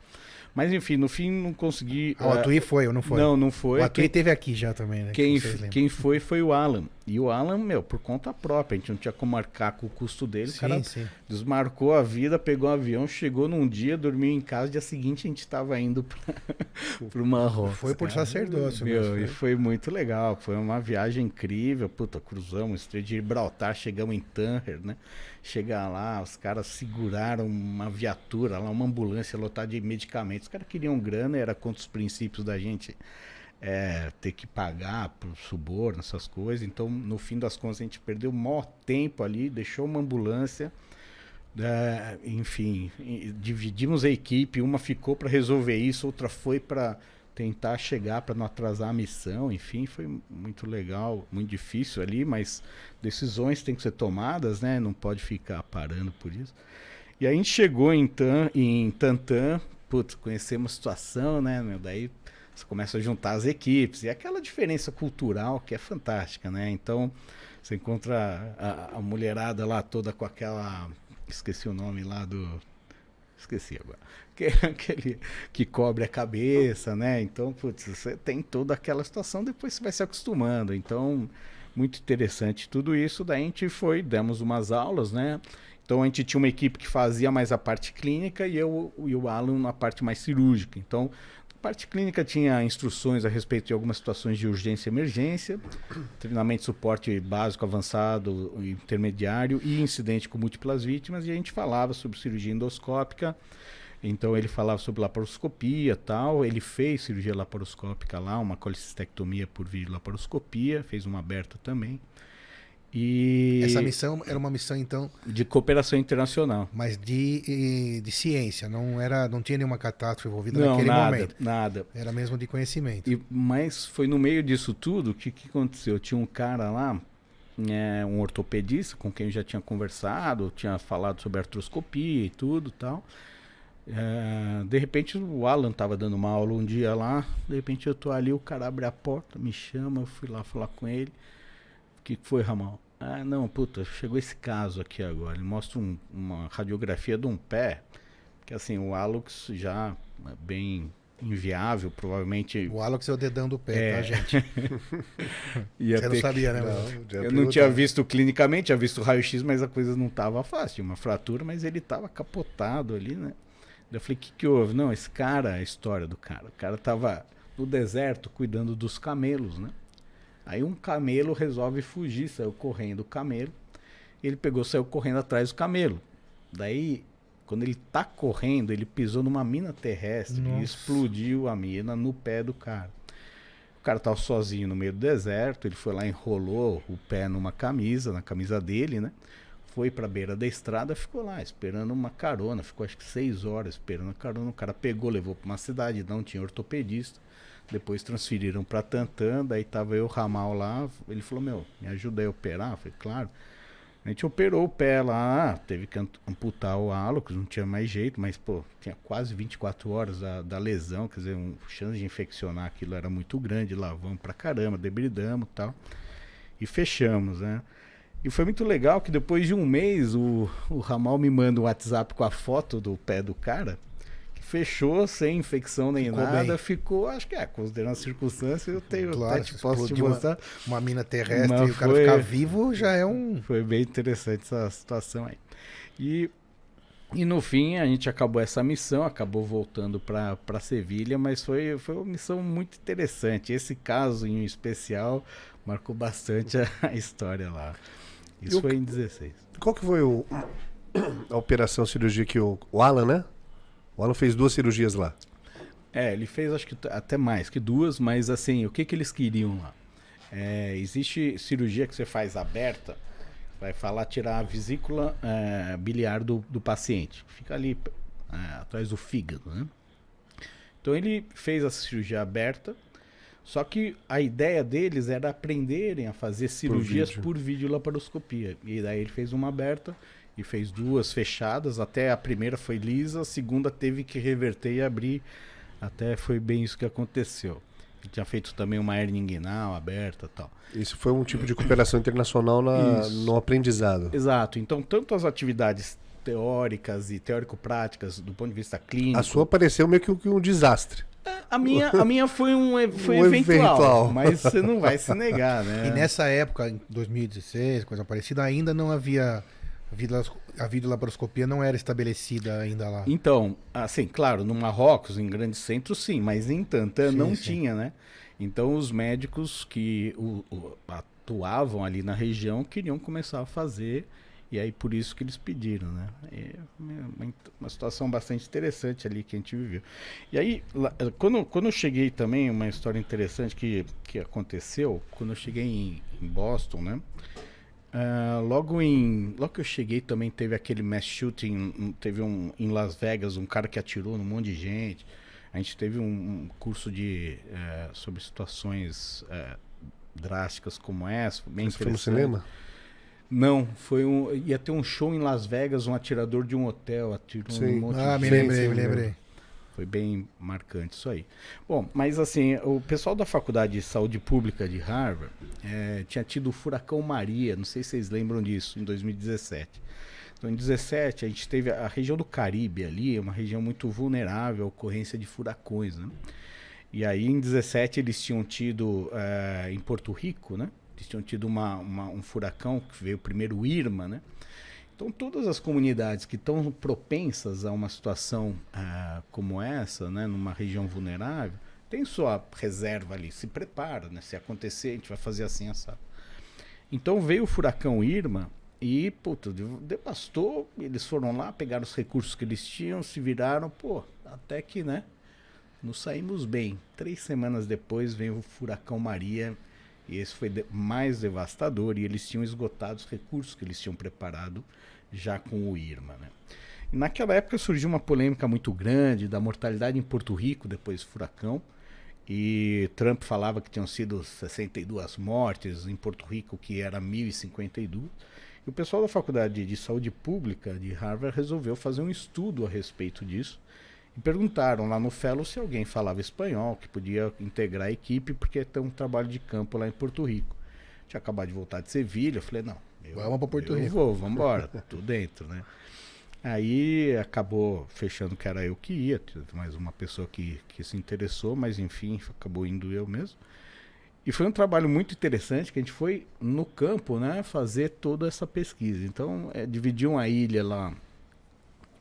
Mas enfim, no fim não consegui. Ah, o Atui uh, foi ou não foi? Não, não foi. O Atui quem, teve aqui já também, né? Quem, que quem foi foi o Alan. E o Alan, meu, por conta própria, a gente não tinha como marcar com o custo dele. Sim, o cara sim. desmarcou a vida, pegou o um avião, chegou num dia, dormiu em casa, dia seguinte a gente estava indo para o Marrocos. Foi por cara. sacerdócio, meu. Foi. E foi muito legal. Foi uma viagem incrível. Puta, cruzamos o Estreito de Gibraltar, chegamos em Tanher, né? Chegar lá, os caras seguraram uma viatura lá, uma ambulância lotada de medicamentos. Os caras queriam grana, era contra os princípios da gente é, ter que pagar por suborno, essas coisas. Então, no fim das contas, a gente perdeu o maior tempo ali, deixou uma ambulância. É, enfim, dividimos a equipe, uma ficou para resolver isso, outra foi para tentar chegar para não atrasar a missão. Enfim, foi muito legal, muito difícil ali, mas decisões têm que ser tomadas, né? Não pode ficar parando por isso. E aí a gente chegou em, Tan, em Tantan, putz, conhecemos a situação, né? Daí você começa a juntar as equipes. E aquela diferença cultural que é fantástica, né? Então, você encontra a, a mulherada lá toda com aquela. Esqueci o nome lá do. Esqueci agora. Que, aquele que cobre a cabeça, né? Então, putz, você tem toda aquela situação, depois você vai se acostumando. Então, muito interessante tudo isso. Daí a gente foi, demos umas aulas, né? Então a gente tinha uma equipe que fazia mais a parte clínica e eu e o Alan na parte mais cirúrgica. Então parte clínica tinha instruções a respeito de algumas situações de urgência e emergência, treinamento suporte básico, avançado, intermediário e incidente com múltiplas vítimas. E a gente falava sobre cirurgia endoscópica. Então ele falava sobre laparoscopia tal. Ele fez cirurgia laparoscópica lá, uma colicistectomia por via laparoscopia, fez uma aberta também. E essa missão era uma missão então de cooperação internacional, mas de, de ciência, não era, não tinha nenhuma catástrofe envolvida não, naquele nada, momento. Nada. Era mesmo de conhecimento. E, mas foi no meio disso tudo que que aconteceu? Tinha um cara lá, é, um ortopedista com quem eu já tinha conversado, tinha falado sobre artroscopia e tudo, tal. É, de repente o Alan tava dando uma aula um dia lá, de repente eu tô ali, o cara abre a porta, me chama, eu fui lá falar com ele que foi, Ramon? Ah, não, puta, chegou esse caso aqui agora. Ele mostra um, uma radiografia de um pé, que assim, o Alux já é bem inviável, provavelmente. O Alux é o dedão do pé, tá, é. tá, gente? Você não sabia, que... né? Não, eu não tinha visto clinicamente, tinha visto raio-x, mas a coisa não estava fácil. Tinha uma fratura, mas ele estava capotado ali, né? Eu falei, o que, que houve? Não, esse cara, a história do cara. O cara estava no deserto cuidando dos camelos, né? Aí um camelo resolve fugir, saiu correndo o camelo. Ele pegou, saiu correndo atrás do camelo. Daí, quando ele tá correndo, ele pisou numa mina terrestre Nossa. e explodiu a mina no pé do cara. O cara tava sozinho no meio do deserto, ele foi lá enrolou o pé numa camisa, na camisa dele, né? foi pra beira da estrada, ficou lá esperando uma carona. Ficou acho que seis horas esperando a carona. O cara pegou, levou pra uma cidade, não tinha ortopedista. Depois transferiram pra Tantã, daí tava eu, Ramal lá. Ele falou: Meu, me ajuda a operar? Eu falei: Claro. A gente operou o pé lá, teve que amputar o halo, que não tinha mais jeito, mas, pô, tinha quase 24 horas da, da lesão, quer dizer, um chance de infeccionar aquilo era muito grande, lavamos pra caramba, debridamos e tal. E fechamos, né? E foi muito legal que depois de um mês o, o Ramal me manda um WhatsApp com a foto do pé do cara fechou sem infecção nem ficou nada, bem. ficou, acho que é, considerando as circunstâncias, eu tenho claro, até te posso te mostrar. Uma, uma mina terrestre Mas e o cara foi, ficar vivo já é um. Foi bem interessante essa situação aí. E, e no fim a gente acabou essa missão, acabou voltando para Sevilha, mas foi, foi uma missão muito interessante. Esse caso em especial marcou bastante a, a história lá. Isso foi em 16. Qual que foi o, a operação cirurgia que o, o Alan, né? O Alan fez duas cirurgias lá. É, ele fez acho que até mais que duas, mas assim, o que, que eles queriam lá? É, existe cirurgia que você faz aberta, vai falar tirar a vesícula é, biliar do, do paciente. Fica ali é, atrás do fígado, né? Então ele fez essa cirurgia aberta, só que a ideia deles era aprenderem a fazer cirurgias por vídeo, por vídeo laparoscopia. E daí ele fez uma aberta e fez duas fechadas. Até a primeira foi lisa, a segunda teve que reverter e abrir. Até foi bem isso que aconteceu. Ele tinha feito também uma hernia inguinal aberta tal. Isso foi um tipo de cooperação internacional na, no aprendizado. Exato. Então, tanto as atividades teóricas e teórico-práticas do ponto de vista clínico. A sua pareceu meio que um, um desastre. É, a minha, a minha foi um, foi um eventual, eventual, mas você não vai se negar, né? E nessa época, em 2016, coisa parecida, ainda não havia a videolaparoscopia não era estabelecida ainda lá. Então, assim, claro, no Marrocos, em grandes centros, sim, mas em Tantã não sim. tinha, né? Então, os médicos que o, o, atuavam ali na região queriam começar a fazer, e aí por isso que eles pediram, né? É uma, uma situação bastante interessante ali que a gente viveu. E aí, lá, quando, quando eu cheguei também, uma história interessante que, que aconteceu, quando eu cheguei em, em Boston, né? Uh, logo em. Logo que eu cheguei também teve aquele mass shooting. Teve um em Las Vegas, um cara que atirou num monte de gente. A gente teve um, um curso de uh, sobre situações uh, drásticas como essa. Bem Você foi no cinema? Não, foi um. Ia ter um show em Las Vegas, um atirador de um hotel atirou Sim. num monte ah, de me gente. lembrei, me lembrei. Foi bem marcante isso aí. Bom, mas assim, o pessoal da Faculdade de Saúde Pública de Harvard é, tinha tido o furacão Maria, não sei se vocês lembram disso, em 2017. Então, em 2017, a gente teve a região do Caribe ali, uma região muito vulnerável à ocorrência de furacões, né? E aí, em 2017, eles tinham tido, é, em Porto Rico, né? Eles tinham tido uma, uma, um furacão que veio primeiro Irma, né? Então, todas as comunidades que estão propensas a uma situação uh, como essa, né, numa região vulnerável, tem sua reserva ali, se prepara, né? Se acontecer, a gente vai fazer assim, essa. Então veio o furacão Irma e, puta, devastou. Eles foram lá, pegaram os recursos que eles tinham, se viraram, pô, até que, né? Nos saímos bem. Três semanas depois veio o furacão Maria e esse foi mais devastador e eles tinham esgotado os recursos que eles tinham preparado já com o Irma. Né? E naquela época surgiu uma polêmica muito grande da mortalidade em Porto Rico depois do furacão. E Trump falava que tinham sido 62 mortes em Porto Rico, que era 1052. E o pessoal da Faculdade de Saúde Pública de Harvard resolveu fazer um estudo a respeito disso perguntaram lá no Fellow se alguém falava espanhol, que podia integrar a equipe, porque tem um trabalho de campo lá em Porto Rico. Tinha acabado de voltar de Sevilha, eu falei, não, eu, vamos para Porto eu Rico. vou, vamos embora, tô dentro, né? Aí acabou fechando que era eu que ia, mais uma pessoa que, que se interessou, mas enfim, acabou indo eu mesmo. E foi um trabalho muito interessante que a gente foi no campo, né, fazer toda essa pesquisa. Então, é, dividiam a ilha lá,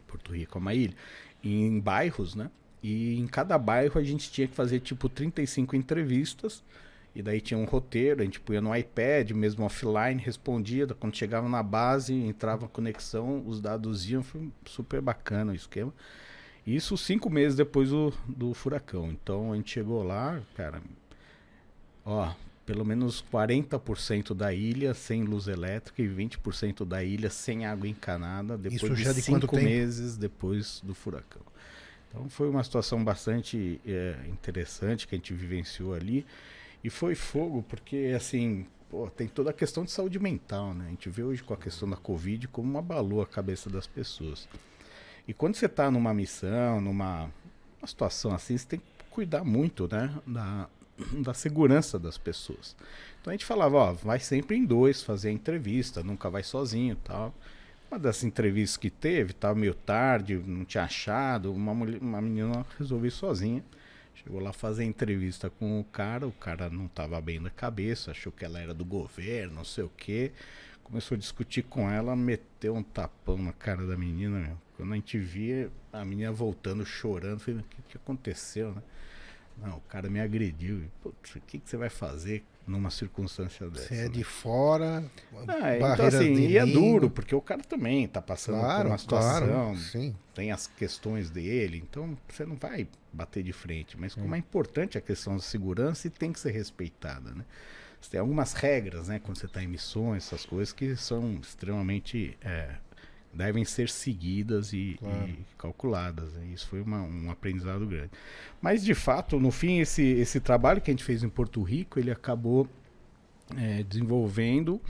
Porto Rico é uma ilha, em bairros, né? E em cada bairro a gente tinha que fazer tipo 35 entrevistas. E daí tinha um roteiro, a gente punha no iPad, mesmo offline, respondia. Quando chegava na base, entrava a conexão, os dados iam. Foi super bacana o esquema. Isso cinco meses depois do, do furacão. Então a gente chegou lá, cara. Ó, pelo menos 40% da ilha sem luz elétrica e 20% da ilha sem água encanada depois Isso já de de cinco tempo? meses depois do furacão. Então foi uma situação bastante é, interessante que a gente vivenciou ali e foi fogo porque assim pô, tem toda a questão de saúde mental, né? A gente vê hoje com a questão da Covid como abalou a cabeça das pessoas. E quando você está numa missão, numa uma situação assim, você tem que cuidar muito, né? Da, da segurança das pessoas. Então a gente falava, ó, vai sempre em dois fazer a entrevista, nunca vai sozinho tal. Uma das entrevistas que teve, estava meio tarde, não tinha achado, uma, mulher, uma menina resolveu sozinha. Chegou lá fazer entrevista com o cara, o cara não estava bem da cabeça, achou que ela era do governo, não sei o quê. Começou a discutir com ela, meteu um tapão na cara da menina. Meu. Quando a gente via a menina voltando, chorando, falei, o que, que aconteceu, né? Não, o cara me agrediu. Putz, o que, que você vai fazer numa circunstância dessa? Você é né? de fora, Ah, então assim, de e é duro, porque o cara também tá passando por Claro, uma situação, claro, tem as questões dele, então você não vai bater de frente. Mas como é importante a questão da segurança e tem que ser respeitada, né? Você tem algumas regras, né, quando você está em missões, essas coisas que são extremamente é, devem ser seguidas e, Claro. e calculadas. né? Isso foi uma- um aprendizado grande. Mas de fato, no fim, esse, esse trabalho que a gente fez em Porto Rico, ele acabou é, desenvolvendo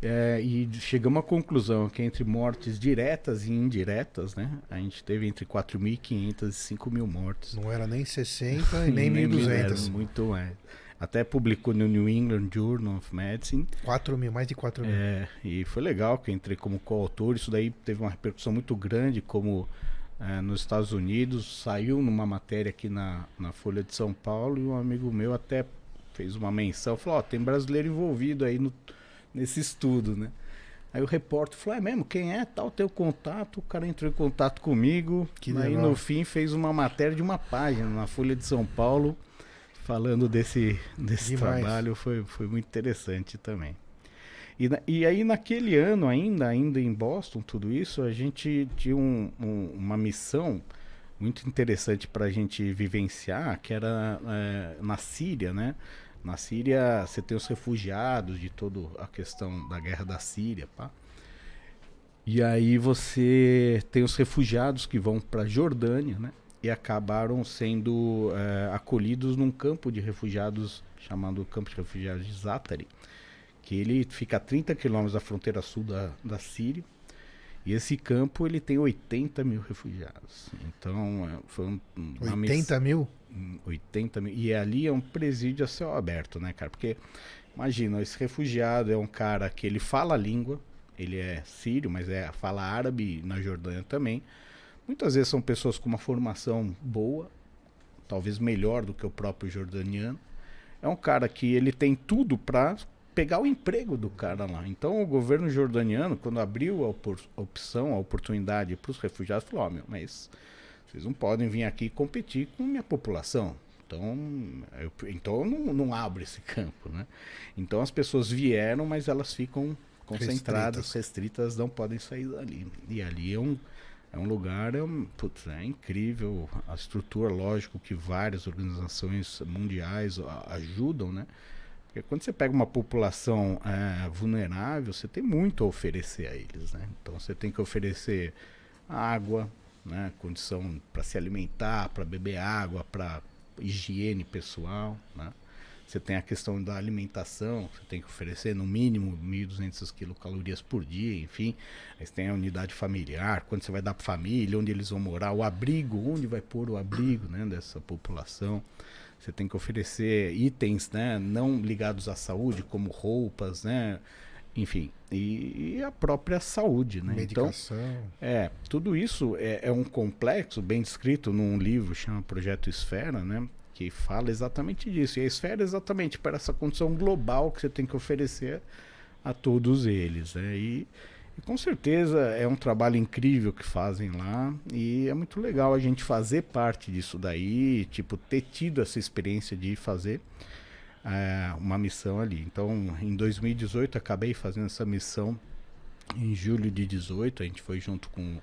é, e chegamos à conclusão que entre mortes diretas e indiretas, né, a gente teve entre 4.500 e 5.000 mortes. Não era nem 60 e nem era 1.200. Muito mais. Até publicou no New England Journal of Medicine. 4 mil, mais de 4 mil. É, e foi legal que eu entrei como coautor. Isso daí teve uma repercussão muito grande, como é, nos Estados Unidos. Saiu numa matéria aqui na, na Folha de São Paulo e um amigo meu até fez uma menção. Falou: Ó, tem brasileiro envolvido aí no, nesse estudo, né? Aí o repórter falou: É mesmo? Quem é? Tal, teu contato. O cara entrou em contato comigo. Que aí legal. no fim fez uma matéria de uma página na Folha de São Paulo falando desse, desse Demais. trabalho. Foi, foi muito interessante também. E, e aí naquele ano ainda, ainda em Boston, tudo isso, a gente tinha um- um- uma missão muito interessante para a gente vivenciar, que era é, na Síria, né? Na Síria você tem os refugiados de toda a questão da guerra da Síria, pá. E aí você tem os refugiados que vão para Jordânia, né? E acabaram sendo é, acolhidos num campo de refugiados chamado Campo de Refugiados de Zatari, que ele fica a 30 quilômetros da fronteira sul da, da Síria. E esse campo ele tem 80 mil refugiados. Então é, foi um, uma miss- 80 mil? Hum, 80 mil. E ali é um presídio a céu aberto, né, cara? Porque, imagina, esse refugiado é um cara que ele fala a língua, ele é sírio, mas é, fala árabe na Jordânia também. Muitas vezes são pessoas com uma formação boa, talvez melhor do que o próprio jordaniano. É um cara que ele tem tudo para pegar o emprego do cara lá. Então o governo jordaniano, quando abriu a, opção, a oportunidade para os refugiados, falou: ó, meu, mas vocês não podem vir aqui competir com minha população. Então, eu, então não, não abro esse campo, né? Então as pessoas vieram, mas elas ficam concentradas, restritas, não podem sair dali. E ali é um, é um lugar, é, um, putz, é incrível a estrutura, lógico que várias organizações mundiais ajudam, né? Porque quando você pega uma população é, vulnerável, você tem muito a oferecer a eles, né? Então você tem que oferecer água, né? Condição para se alimentar, para beber água, para higiene pessoal, né? Você tem a questão da alimentação, você tem que oferecer no mínimo 1.200 quilocalorias por dia, enfim. Aí você tem a unidade familiar, quando você vai dar para família, onde eles vão morar, o abrigo, onde vai pôr o abrigo né, dessa população. Você tem que oferecer itens né, não ligados à saúde, como roupas, né? Enfim, e, e a própria saúde, né? Então, Medicação. é, tudo isso é, é um complexo bem descrito num livro chama Projeto Esfera, né? Que fala exatamente disso. E a esfera é exatamente para essa condição global que você tem que oferecer a todos eles, né? E, e com certeza é um trabalho incrível que fazem lá e é muito legal a gente fazer parte disso daí, tipo, ter tido essa experiência de fazer é, uma missão ali. Então, em 2018, acabei fazendo essa missão em julho de 18, a gente foi junto com,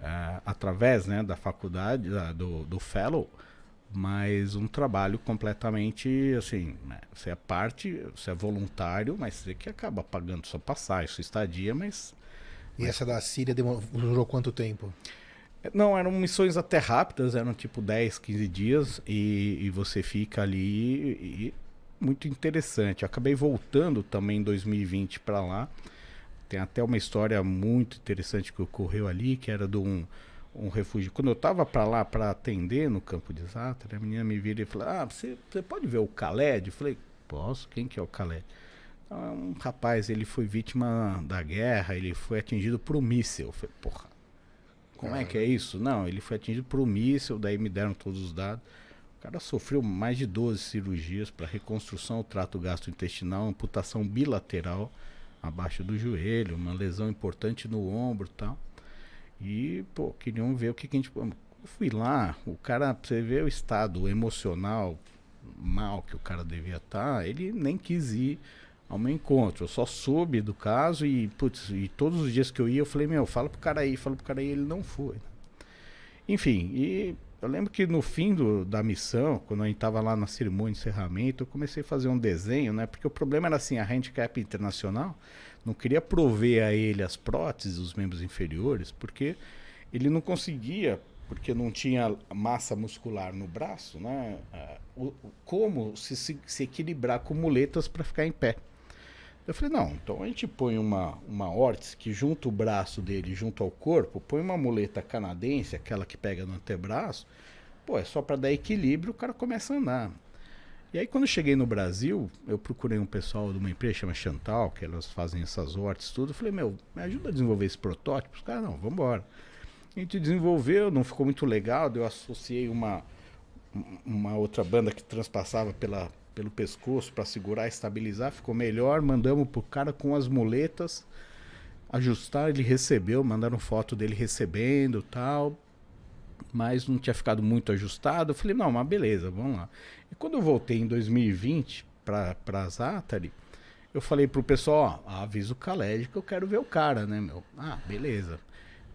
eh, através né, da faculdade, da- do, do Fellow, mas um trabalho completamente assim, né? você é parte, você é voluntário, mas você que acaba pagando sua passagem, sua estadia, mas E essa da Síria demorou, durou quanto tempo? não, eram missões até rápidas, eram tipo 10, 15 dias e, e você fica ali e muito interessante. Eu acabei voltando também em 2020 para lá. Tem até uma história muito interessante que ocorreu ali, que era de um, um refúgio. Quando eu estava para lá para atender no campo de Zatra, a menina me vira e falou: Ah, você, você pode ver o Khaled? Eu falei: Posso? Quem que é o Khaled? "Ah, É um rapaz, ele foi vítima da guerra, ele foi atingido por um míssil. Eu falei: Porra, como é que é isso? Não, ele foi atingido por um míssil, daí me deram todos os dados. O cara sofreu mais de 12 cirurgias para reconstrução do trato gastrointestinal, amputação bilateral abaixo do joelho, uma lesão importante no ombro e tal. E, pô, queriam ver o que, que a gente. Eu fui lá, o cara, você ver o estado emocional mal que o cara devia estar, ele nem quis ir ao meu encontro. Eu só soube do caso e, putz, e todos os dias que eu ia, eu falei, meu, fala pro cara aí, fala pro cara aí, ele não foi. Enfim, e eu lembro que no fim do, da missão, quando a gente estava lá na cerimônia de encerramento, eu comecei a fazer um desenho, né? Porque o problema era assim, a Handicap Internacional não queria prover a ele as próteses dos membros inferiores, porque ele não conseguia, porque não tinha massa muscular no braço, né? ah, como se, se, se equilibrar com muletas para ficar em pé. Eu falei, não, então a gente põe uma, uma órtese que junta o braço dele junto ao corpo, põe uma muleta canadense, aquela que pega no antebraço, pô, é só para dar equilíbrio, o cara começa a andar. E aí quando cheguei no Brasil, eu procurei um pessoal de uma empresa chama Chantal, que elas fazem essas órteses tudo, eu falei, meu, me ajuda a desenvolver esse protótipo? Os caras, não, vamos embora. A gente desenvolveu, não ficou muito legal, eu associei uma, uma outra banda que transpassava pela, pelo pescoço para segurar, estabilizar, ficou melhor. Mandamos pro cara com as muletas ajustar, ele recebeu, mandaram foto dele recebendo tal, mas não tinha ficado muito ajustado. Eu falei, não, mas beleza, vamos lá. E quando eu voltei em 2020 para a Zatari, eu falei pro pessoal, ó, avisa o Khaled que eu quero ver o cara, né, meu? Ah, beleza.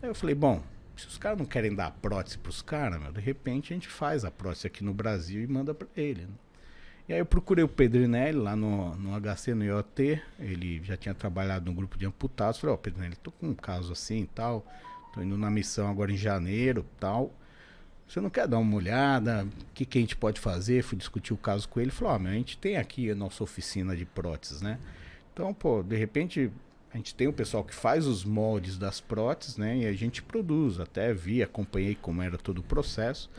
Aí eu falei, bom, se os caras não querem dar a prótese pros caras, meu, de repente a gente faz a prótese aqui no Brasil e manda pra ele. Né? E aí eu procurei o Pedrinelli lá no, no HC, no IoT, ele já tinha trabalhado no grupo de amputados, falei, ó, Pedrinelli, tô com um caso assim e tal, tô indo na missão agora em janeiro tal, você não quer dar uma olhada, o que, que a gente pode fazer? Fui discutir o caso com ele, falou, ó, meu, a gente tem aqui a nossa oficina de próteses, né? Então, pô, de repente a gente tem o pessoal que faz os moldes das próteses, né? E a gente produz. Até vi, acompanhei como era todo o processo.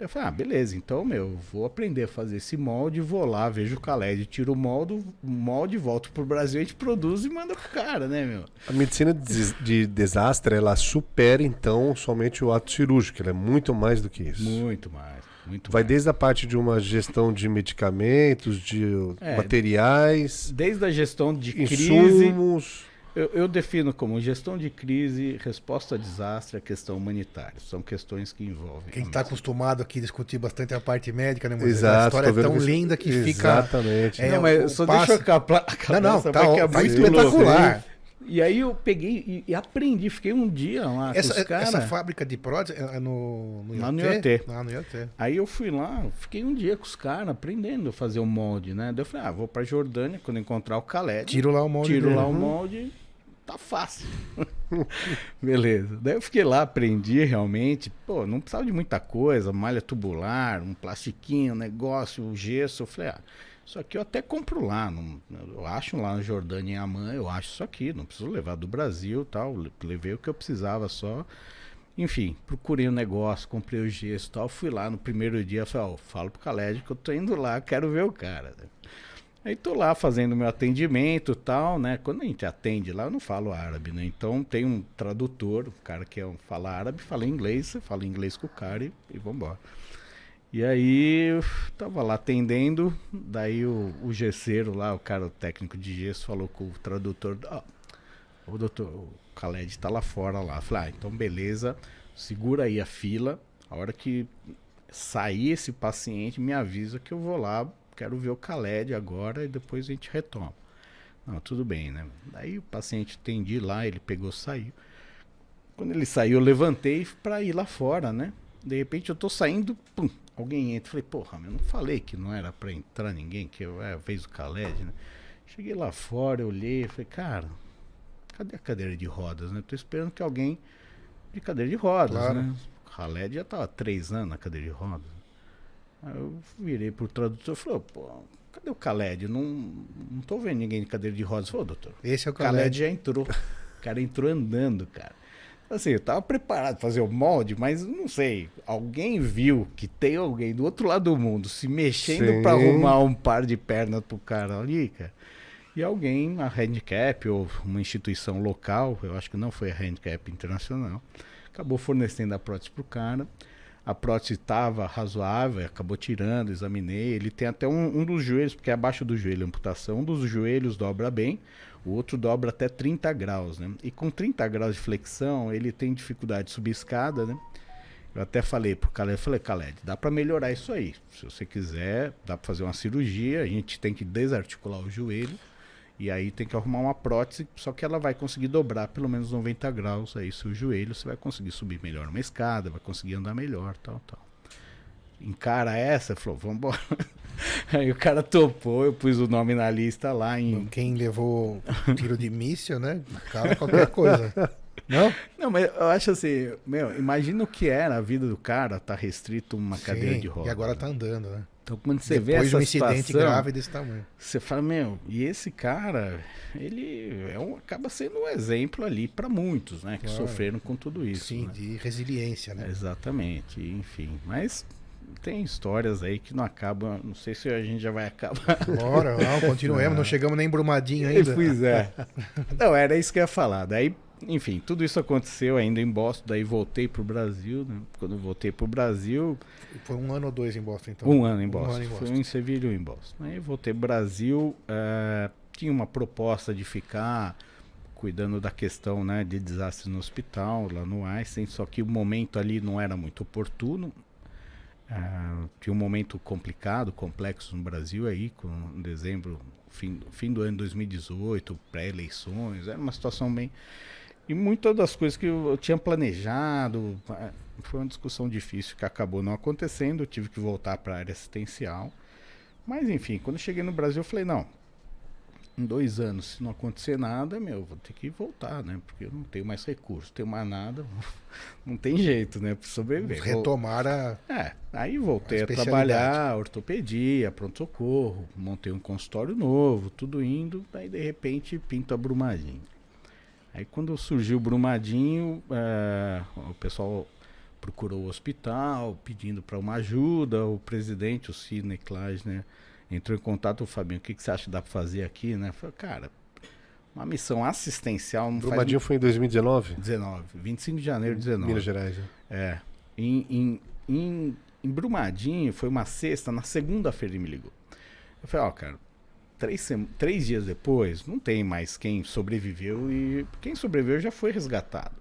Eu falei, ah, beleza, então, meu, vou aprender a fazer esse molde, vou lá, vejo o Khaled, tiro o molde, o molde, volto pro Brasil, a gente produz e manda pro cara, né, meu? A medicina de, des- de desastre, ela supera, então, somente o ato cirúrgico. Ela é muito mais do que isso. Muito mais, muito Vai mais. desde a parte de uma gestão de medicamentos, de É, materiais, Desde a gestão de crise, insumos. Eu, eu defino como gestão de crise, resposta a desastre, a questão humanitária. São questões que envolvem. Quem a está acostumado aqui a discutir bastante a parte médica, né, a Exato. história tô é tão isso- linda que fica. Exatamente. É, não, mas só passe- deixa eu acabar, Não, não, tá, que é ó, tá muito espetacular. E aí eu peguei e, e aprendi, fiquei um dia lá com Essa, os caras. essa fábrica de prótese é no, no Lá no IoT? Lá no IoT. Aí eu fui lá, fiquei um dia com os caras aprendendo a fazer o molde, né? Daí eu falei, ah, vou pra Jordânia, quando encontrar o Khaled, Tiro lá o molde tiro dele. lá o Uhum. molde, tá fácil. Beleza. Daí eu fiquei lá, aprendi realmente. Pô, não precisava de muita coisa, malha tubular, um plastiquinho, um negócio, o gesso. Eu falei, ah, isso aqui eu até compro lá. Não, eu acho lá na Jordânia em Amã, eu acho isso aqui. Não preciso levar do Brasil tal. le- Levei o que eu precisava só. Enfim, procurei o negócio, comprei o gesso tal. Fui lá no primeiro dia, falei, ó, falo pro Khaled que eu tô indo lá, quero ver o cara. Aí tô lá fazendo meu atendimento e tal, né? Quando a gente atende lá, eu não falo árabe, né? Então tem um tradutor, o cara que é um, fala árabe, fala inglês, fala inglês com o cara e, e vambora. E aí eu tava lá atendendo, daí o, o gesseiro lá, o cara o técnico de gesso, falou com o tradutor, ó, o doutor, o Khaled tá lá fora lá. Eu Falei, ah, então beleza, segura aí a fila, a hora que sair esse paciente, me avisa que eu vou lá, quero ver o Khaled agora e depois a gente retoma. Não, tudo bem, né? Daí o paciente atendi lá, ele pegou, saiu. Quando ele saiu, eu levantei para ir lá fora, né? De repente eu tô saindo, pum, alguém entra. Falei, porra, eu não falei que não era pra entrar ninguém, que eu, é a vez do Khaled, né? Cheguei lá fora, olhei, falei, cara, cadê a cadeira de rodas, né? Tô esperando que alguém de cadeira de rodas, Claro. né? O Khaled já tava há três anos na cadeira de rodas. Aí eu virei pro tradutor e falei, pô, cadê o Khaled? Não, não tô vendo ninguém de cadeira de rodas. Falei, "Ô, doutor, Esse é o Khaled Khaled. já entrou. O cara entrou andando, cara. Assim, eu tava preparado pra fazer o molde, mas não sei. Alguém viu que tem alguém do outro lado do mundo se mexendo pra arrumar um par de pernas pro cara ali, cara. E alguém, a Handicap ou uma instituição local, eu acho que não foi a Handicap Internacional, acabou fornecendo a prótese pro cara. A prótese estava razoável, acabou tirando, examinei. Ele tem até um, um dos joelhos, porque é abaixo do joelho a amputação, um dos joelhos dobra bem, o outro dobra até 30 graus, né? E com 30 graus de flexão, ele tem dificuldade de subir escada, né? Eu até falei pro Khaled, eu falei, Khaled, dá para melhorar isso aí. Se você quiser, dá para fazer uma cirurgia, a gente tem que desarticular o joelho e aí tem que arrumar uma prótese, só que ela vai conseguir dobrar pelo menos 90 graus aí seu joelho, você vai conseguir subir melhor uma escada, vai conseguir andar melhor, tal, tal. Encara essa, falou, vambora. Aí o cara topou, eu pus o nome na lista lá em Quem levou tiro de míssil, né? Cara, qualquer coisa. Não? Não, mas eu acho assim, meu, imagina o que era a vida do cara tá restrito uma cadeira Sim, de rodas. E agora né? tá andando, né? Então quando você vê Depois de essa um incidente situação, grave desse tamanho. você fala, meu, e esse cara, ele é um, acaba sendo um exemplo ali para muitos, né, que Claro. sofreram com tudo isso. Sim, né? de resiliência, né? Exatamente, enfim, mas tem histórias aí que não acabam, não sei se a gente já vai acabar. Bora, não, continuemos, não chegamos nem brumadinho ainda. Pois é. Não, era isso que eu ia falar. Daí, enfim, tudo isso aconteceu ainda em Boston, daí voltei pro Brasil, né? Quando voltei pro Brasil, Foi um ano ou dois em Boston, então. um ano em Um Boston. ano em Foi Boston. um em Sevilha e um em Boston. Aí voltei pro Brasil, eh, tinha uma proposta de ficar cuidando da questão né, de desastre no hospital, lá no Einstein, só que o momento ali não era muito oportuno. Ah, tinha um momento complicado, complexo no Brasil aí, com dezembro, fim, fim do ano de 2018, pré-eleições, era uma situação bem. E muitas das coisas que eu, eu tinha planejado, ah, foi uma discussão difícil que acabou não acontecendo, eu tive que voltar para a área assistencial. Mas enfim, quando eu cheguei no Brasil, eu falei: não, em dois anos, se não acontecer nada, meu, vou ter que voltar, né? Porque eu não tenho mais recurso, tenho mais nada, não tem jeito, né? Para sobreviver. Retomar a. é, aí voltei A a, trabalhar, ortopedia, pronto-socorro, montei um consultório novo, tudo indo, aí de repente pinta Brumadinho. Aí quando surgiu o Brumadinho, eh, o pessoal procurou o hospital, pedindo para uma ajuda, o presidente, o Sidney Klausner, entrou em contato com o Fabinho, o que, que você acha que dá para fazer aqui, né? Eu falei, cara, uma missão assistencial não Brumadinho foi em 2019? faz... 19, 25 de janeiro de 19. Minas Gerais. né? É. Em, em, em, em Brumadinho, foi uma sexta, na segunda-feira ele me ligou. Eu falei, ó, cara, três, três dias depois, não tem mais quem sobreviveu e quem sobreviveu já foi resgatado.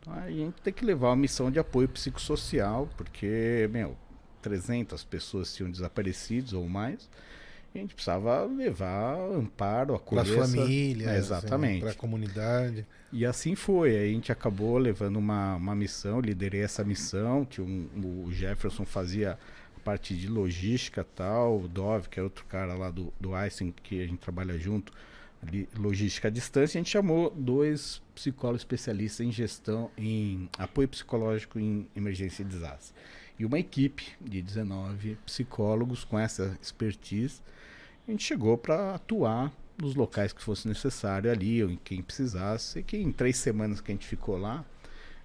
Então a gente tem que levar uma missão de apoio psicossocial, porque, meu, 300 pessoas tinham desaparecidos ou mais. E a gente precisava levar amparo, Para acolher as essa- famílias, É, exatamente. para a comunidade. E assim foi. A gente acabou levando uma, uma missão, liderei essa missão. Tinha um, o Jefferson fazia a parte de logística tal, o Dove, que é outro cara lá do, do Einstein, que a gente trabalha junto, ali, logística à distância. A gente chamou dois psicólogos especialistas em gestão, em apoio psicológico em emergência e desastre. E uma equipe de 19 psicólogos com essa expertise. A gente chegou para atuar nos locais que fosse necessário ali, ou em quem precisasse. E que em três semanas que a gente ficou lá,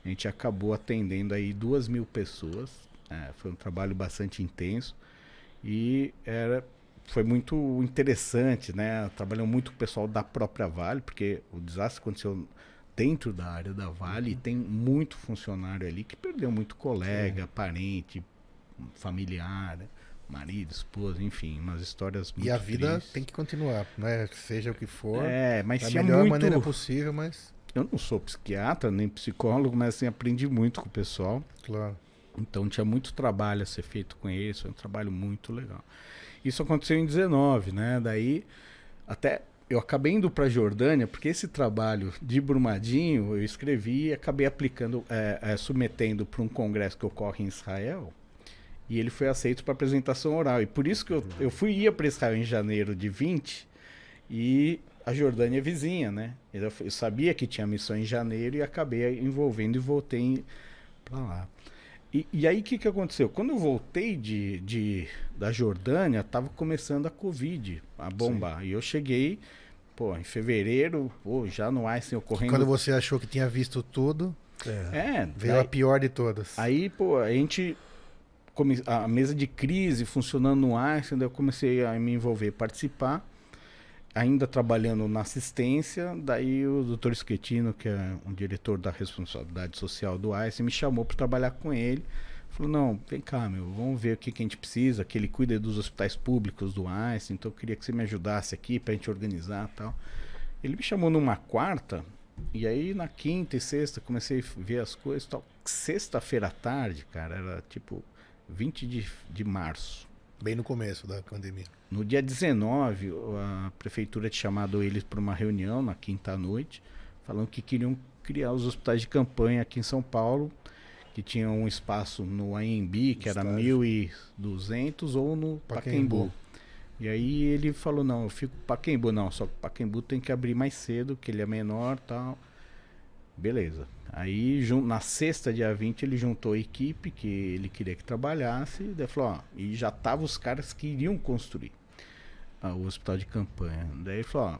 a gente acabou atendendo aí duas mil pessoas. É, foi um trabalho bastante intenso e era, foi muito interessante, né? Trabalhou muito com o pessoal da própria Vale, porque o desastre aconteceu dentro da área da Vale e tem muito funcionário ali que perdeu muito colega, parente, familiar, né? marido, esposa, enfim, umas histórias muito E a vida tristes. tem que continuar, né? Seja o que for. É, mas da melhor muito... maneira possível, mas. Eu não sou psiquiatra nem psicólogo, mas assim, aprendi muito com o pessoal. Claro. Então tinha muito trabalho a ser feito com eles, foi um trabalho muito legal. Isso aconteceu em 19, né? Daí até eu acabei indo para Jordânia porque esse trabalho de Brumadinho eu escrevi e acabei aplicando, é, é, submetendo para um congresso que ocorre em Israel. E ele foi aceito para apresentação oral. E por isso que eu, eu fui ia para Israel em janeiro de 20 e a Jordânia é vizinha, né? Eu, eu sabia que tinha missão em janeiro e acabei envolvendo e voltei para lá. E, e aí o que, que aconteceu? Quando eu voltei de, de, da Jordânia, estava começando a Covid, a bombar. Sim. E eu cheguei, pô, em fevereiro, pô, já no Einstein ocorrendo. Quando você achou que tinha visto tudo, é, é veio daí, a pior de todas. Aí, pô, a gente. A mesa de crise funcionando no Einstein, daí eu comecei a me envolver, participar ainda trabalhando na assistência, daí o doutor Schettino, que é um diretor da responsabilidade social do ICE, me chamou para trabalhar com ele. Falou, não, vem cá, meu, vamos ver o que, que a gente precisa, que ele cuida dos hospitais públicos do ICE, então eu queria que você me ajudasse aqui para a gente organizar tal. Ele me chamou numa quarta, e aí na quinta e sexta comecei a ver as coisas tal. Sexta-feira à tarde, cara, era tipo 20 de, de março. Bem no começo da pandemia. No dia 19, a prefeitura tinha chamado eles para uma reunião na quinta noite, falando que queriam criar os hospitais de campanha aqui em São Paulo, que tinham um espaço no AMB, que era 1.200, ou no Paquembu. Paquembu. E aí ele falou, não, eu fico Paquembu, não, só que Paquembu tem que abrir mais cedo, que ele é menor tal. Beleza. Aí na sexta, dia 20, ele juntou a equipe que ele queria que trabalhasse, e daí falou, ó, e já tava os caras que iriam construir o hospital de campanha. Daí ele falou, ó,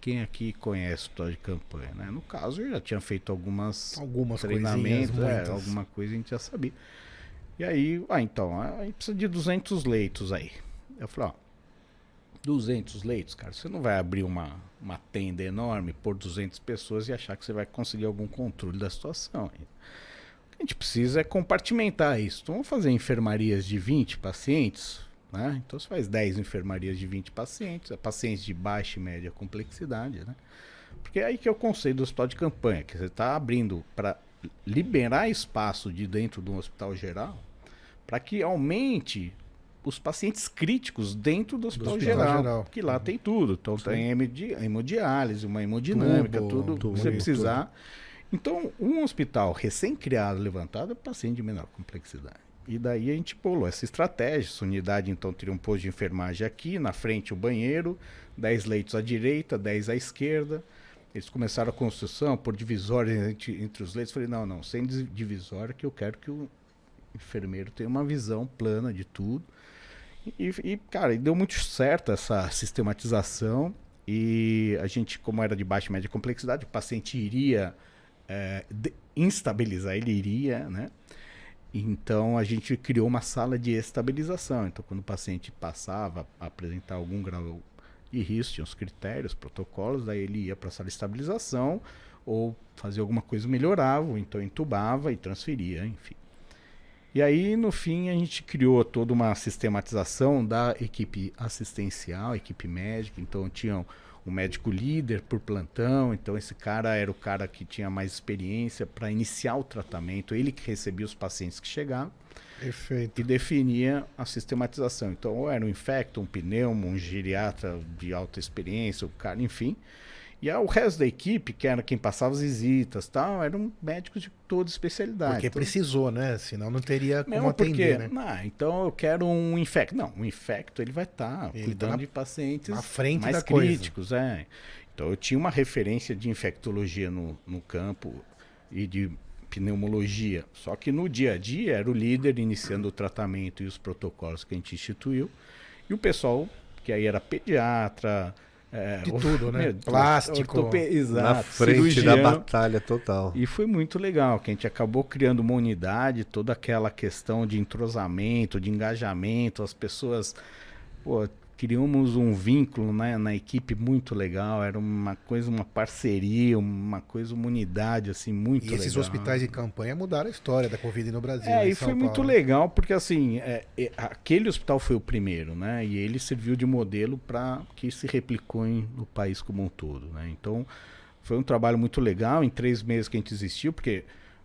quem aqui conhece o hospital de campanha, né? No caso, eu já tinha feito algumas, algumas treinamentos, é, alguma coisa a gente já sabia. E aí, ah, então, a gente precisa de 200 leitos aí. Eu falei, ó, 200 leitos, cara, você não vai abrir uma, uma tenda enorme por 200 pessoas e achar que você vai conseguir algum controle da situação. O que a gente precisa é compartimentar isso. Então, vamos fazer enfermarias de 20 pacientes, né? Então você faz 10 enfermarias de 20 pacientes, é pacientes de baixa e média complexidade. Né? Porque é aí que é o conceito do hospital de campanha, que você está abrindo para liberar espaço de dentro do hospital geral para que aumente os pacientes críticos dentro do hospital, do hospital geral, geral, que lá uhum. tem tudo. Então Sim. tem hemodiálise, uma hemodinâmica, tubo, tudo tubo, que você precisar. Tudo. Então, um hospital recém-criado, levantado, é paciente de menor complexidade. E daí a gente pulou essa estratégia. Essa unidade então teria um posto de enfermagem aqui, na frente o banheiro, 10 leitos à direita, 10 à esquerda. Eles começaram a construção por divisórias entre, entre os leitos. Falei, não, não, sem divisória que eu quero que o enfermeiro tenha uma visão plana de tudo. E, e cara, deu muito certo essa sistematização. E a gente, como era de baixa e média complexidade, o paciente iria é, instabilizar, ele iria, né? Então a gente criou uma sala de estabilização. Então quando o paciente passava a apresentar algum grau de risco, tinha os critérios, protocolos, daí ele ia para a sala de estabilização ou fazia alguma coisa melhorava, ou então entubava e transferia, enfim. E aí, no fim, a gente criou toda uma sistematização da equipe assistencial, equipe médica. Então, tinham um médico líder por plantão. Então, esse cara era o cara que tinha mais experiência para iniciar o tratamento. Ele que recebia os pacientes que chegavam. Perfeito. E definia a sistematização. Então, ou era um infecto, um pneumo, um geriatra de alta experiência, o cara, enfim. E o resto da equipe, que era quem passava as visitas tal, eram médicos de toda especialidade. Porque então, precisou, né? Senão não teria como não, atender, porque, né? Ah, então eu quero um infecto. Não, um infecto ele vai estar tá cuidando tá na, de pacientes na frente mais críticos. Coisa. É. Então eu tinha uma referência de infectologia no, no campo e de pneumologia. Só que no dia a dia era o líder iniciando o tratamento e os protocolos que a gente instituiu. E o pessoal, que aí era pediatra, é, de tudo, né? Plástico. Ortope... Exato. Na frente cirurgião. da batalha total. E foi muito legal, que a gente acabou criando uma unidade, toda aquela questão de entrosamento, de engajamento, as pessoas pô, criamos um vínculo né, na equipe muito legal, era uma coisa, uma parceria, uma coisa, uma unidade assim muito legal. E esses legal. hospitais de campanha mudaram a história da Covid no Brasil. É, e foi Paulo. muito legal porque assim, é, é, aquele hospital foi o primeiro, né? E ele serviu de modelo para que se replicou em, no país como um todo, né? Então foi um trabalho muito legal em três meses que a gente existiu, porque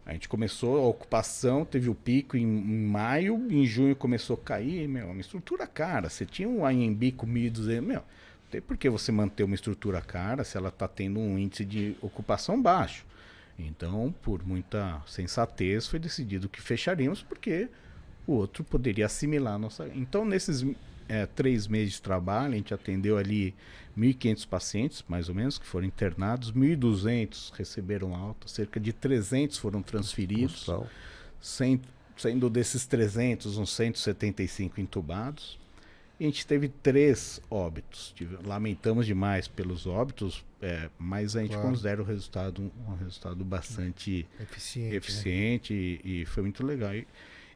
a gente começou a ocupação, teve o pico em, maio, em junho começou a cair, meu, uma estrutura cara. Você tinha um AMB com 1.200, meu, não tem por que você manter uma estrutura cara se ela está tendo um índice de ocupação baixo. Então, por muita sensatez, foi decidido que fecharíamos porque o outro poderia assimilar a nossa. Então, nesses é, três meses de trabalho, a gente atendeu ali 1.500 pacientes, mais ou menos, que foram internados, 1.200 receberam alta, cerca de 300 foram transferidos, sem, sendo desses 300, uns 175 entubados. E a gente teve três óbitos. Lamentamos demais pelos óbitos, é, mas a gente claro. considera o resultado um, um resultado bastante eficiente, eficiente né? e, e, foi muito legal. E,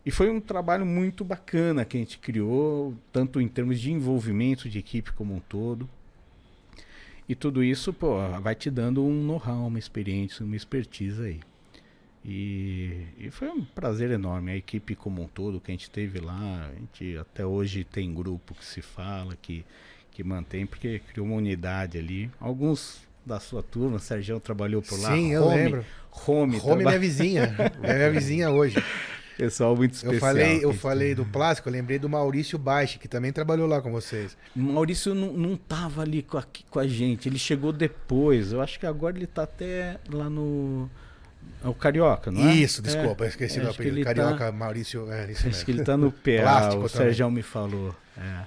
e, foi um trabalho muito bacana que a gente criou, tanto em termos de envolvimento de equipe como um todo. E tudo isso, pô, vai te dando um know-how, uma experiência, uma expertise aí. E, e, foi um prazer enorme. A equipe como um todo que a gente teve lá, a gente até hoje tem grupo que se fala, que, que mantém, porque criou uma unidade ali. Alguns da sua turma, o Sérgio trabalhou por lá. Sim, eu Home, lembro. Home, Home é minha vizinha. é minha vizinha hoje. Pessoal muito especial. Eu falei, eu falei do plástico, eu lembrei do Maurício Baixe, que também trabalhou lá com vocês. O Maurício não, não tava ali com a, com a gente, ele chegou depois. Eu acho que agora ele tá até lá no é o Carioca, não é? Isso, desculpa, é, esqueci do apelido. Carioca, tá, Maurício, é isso mesmo. Acho que ele tá no Plástico o Sérgio me falou. É.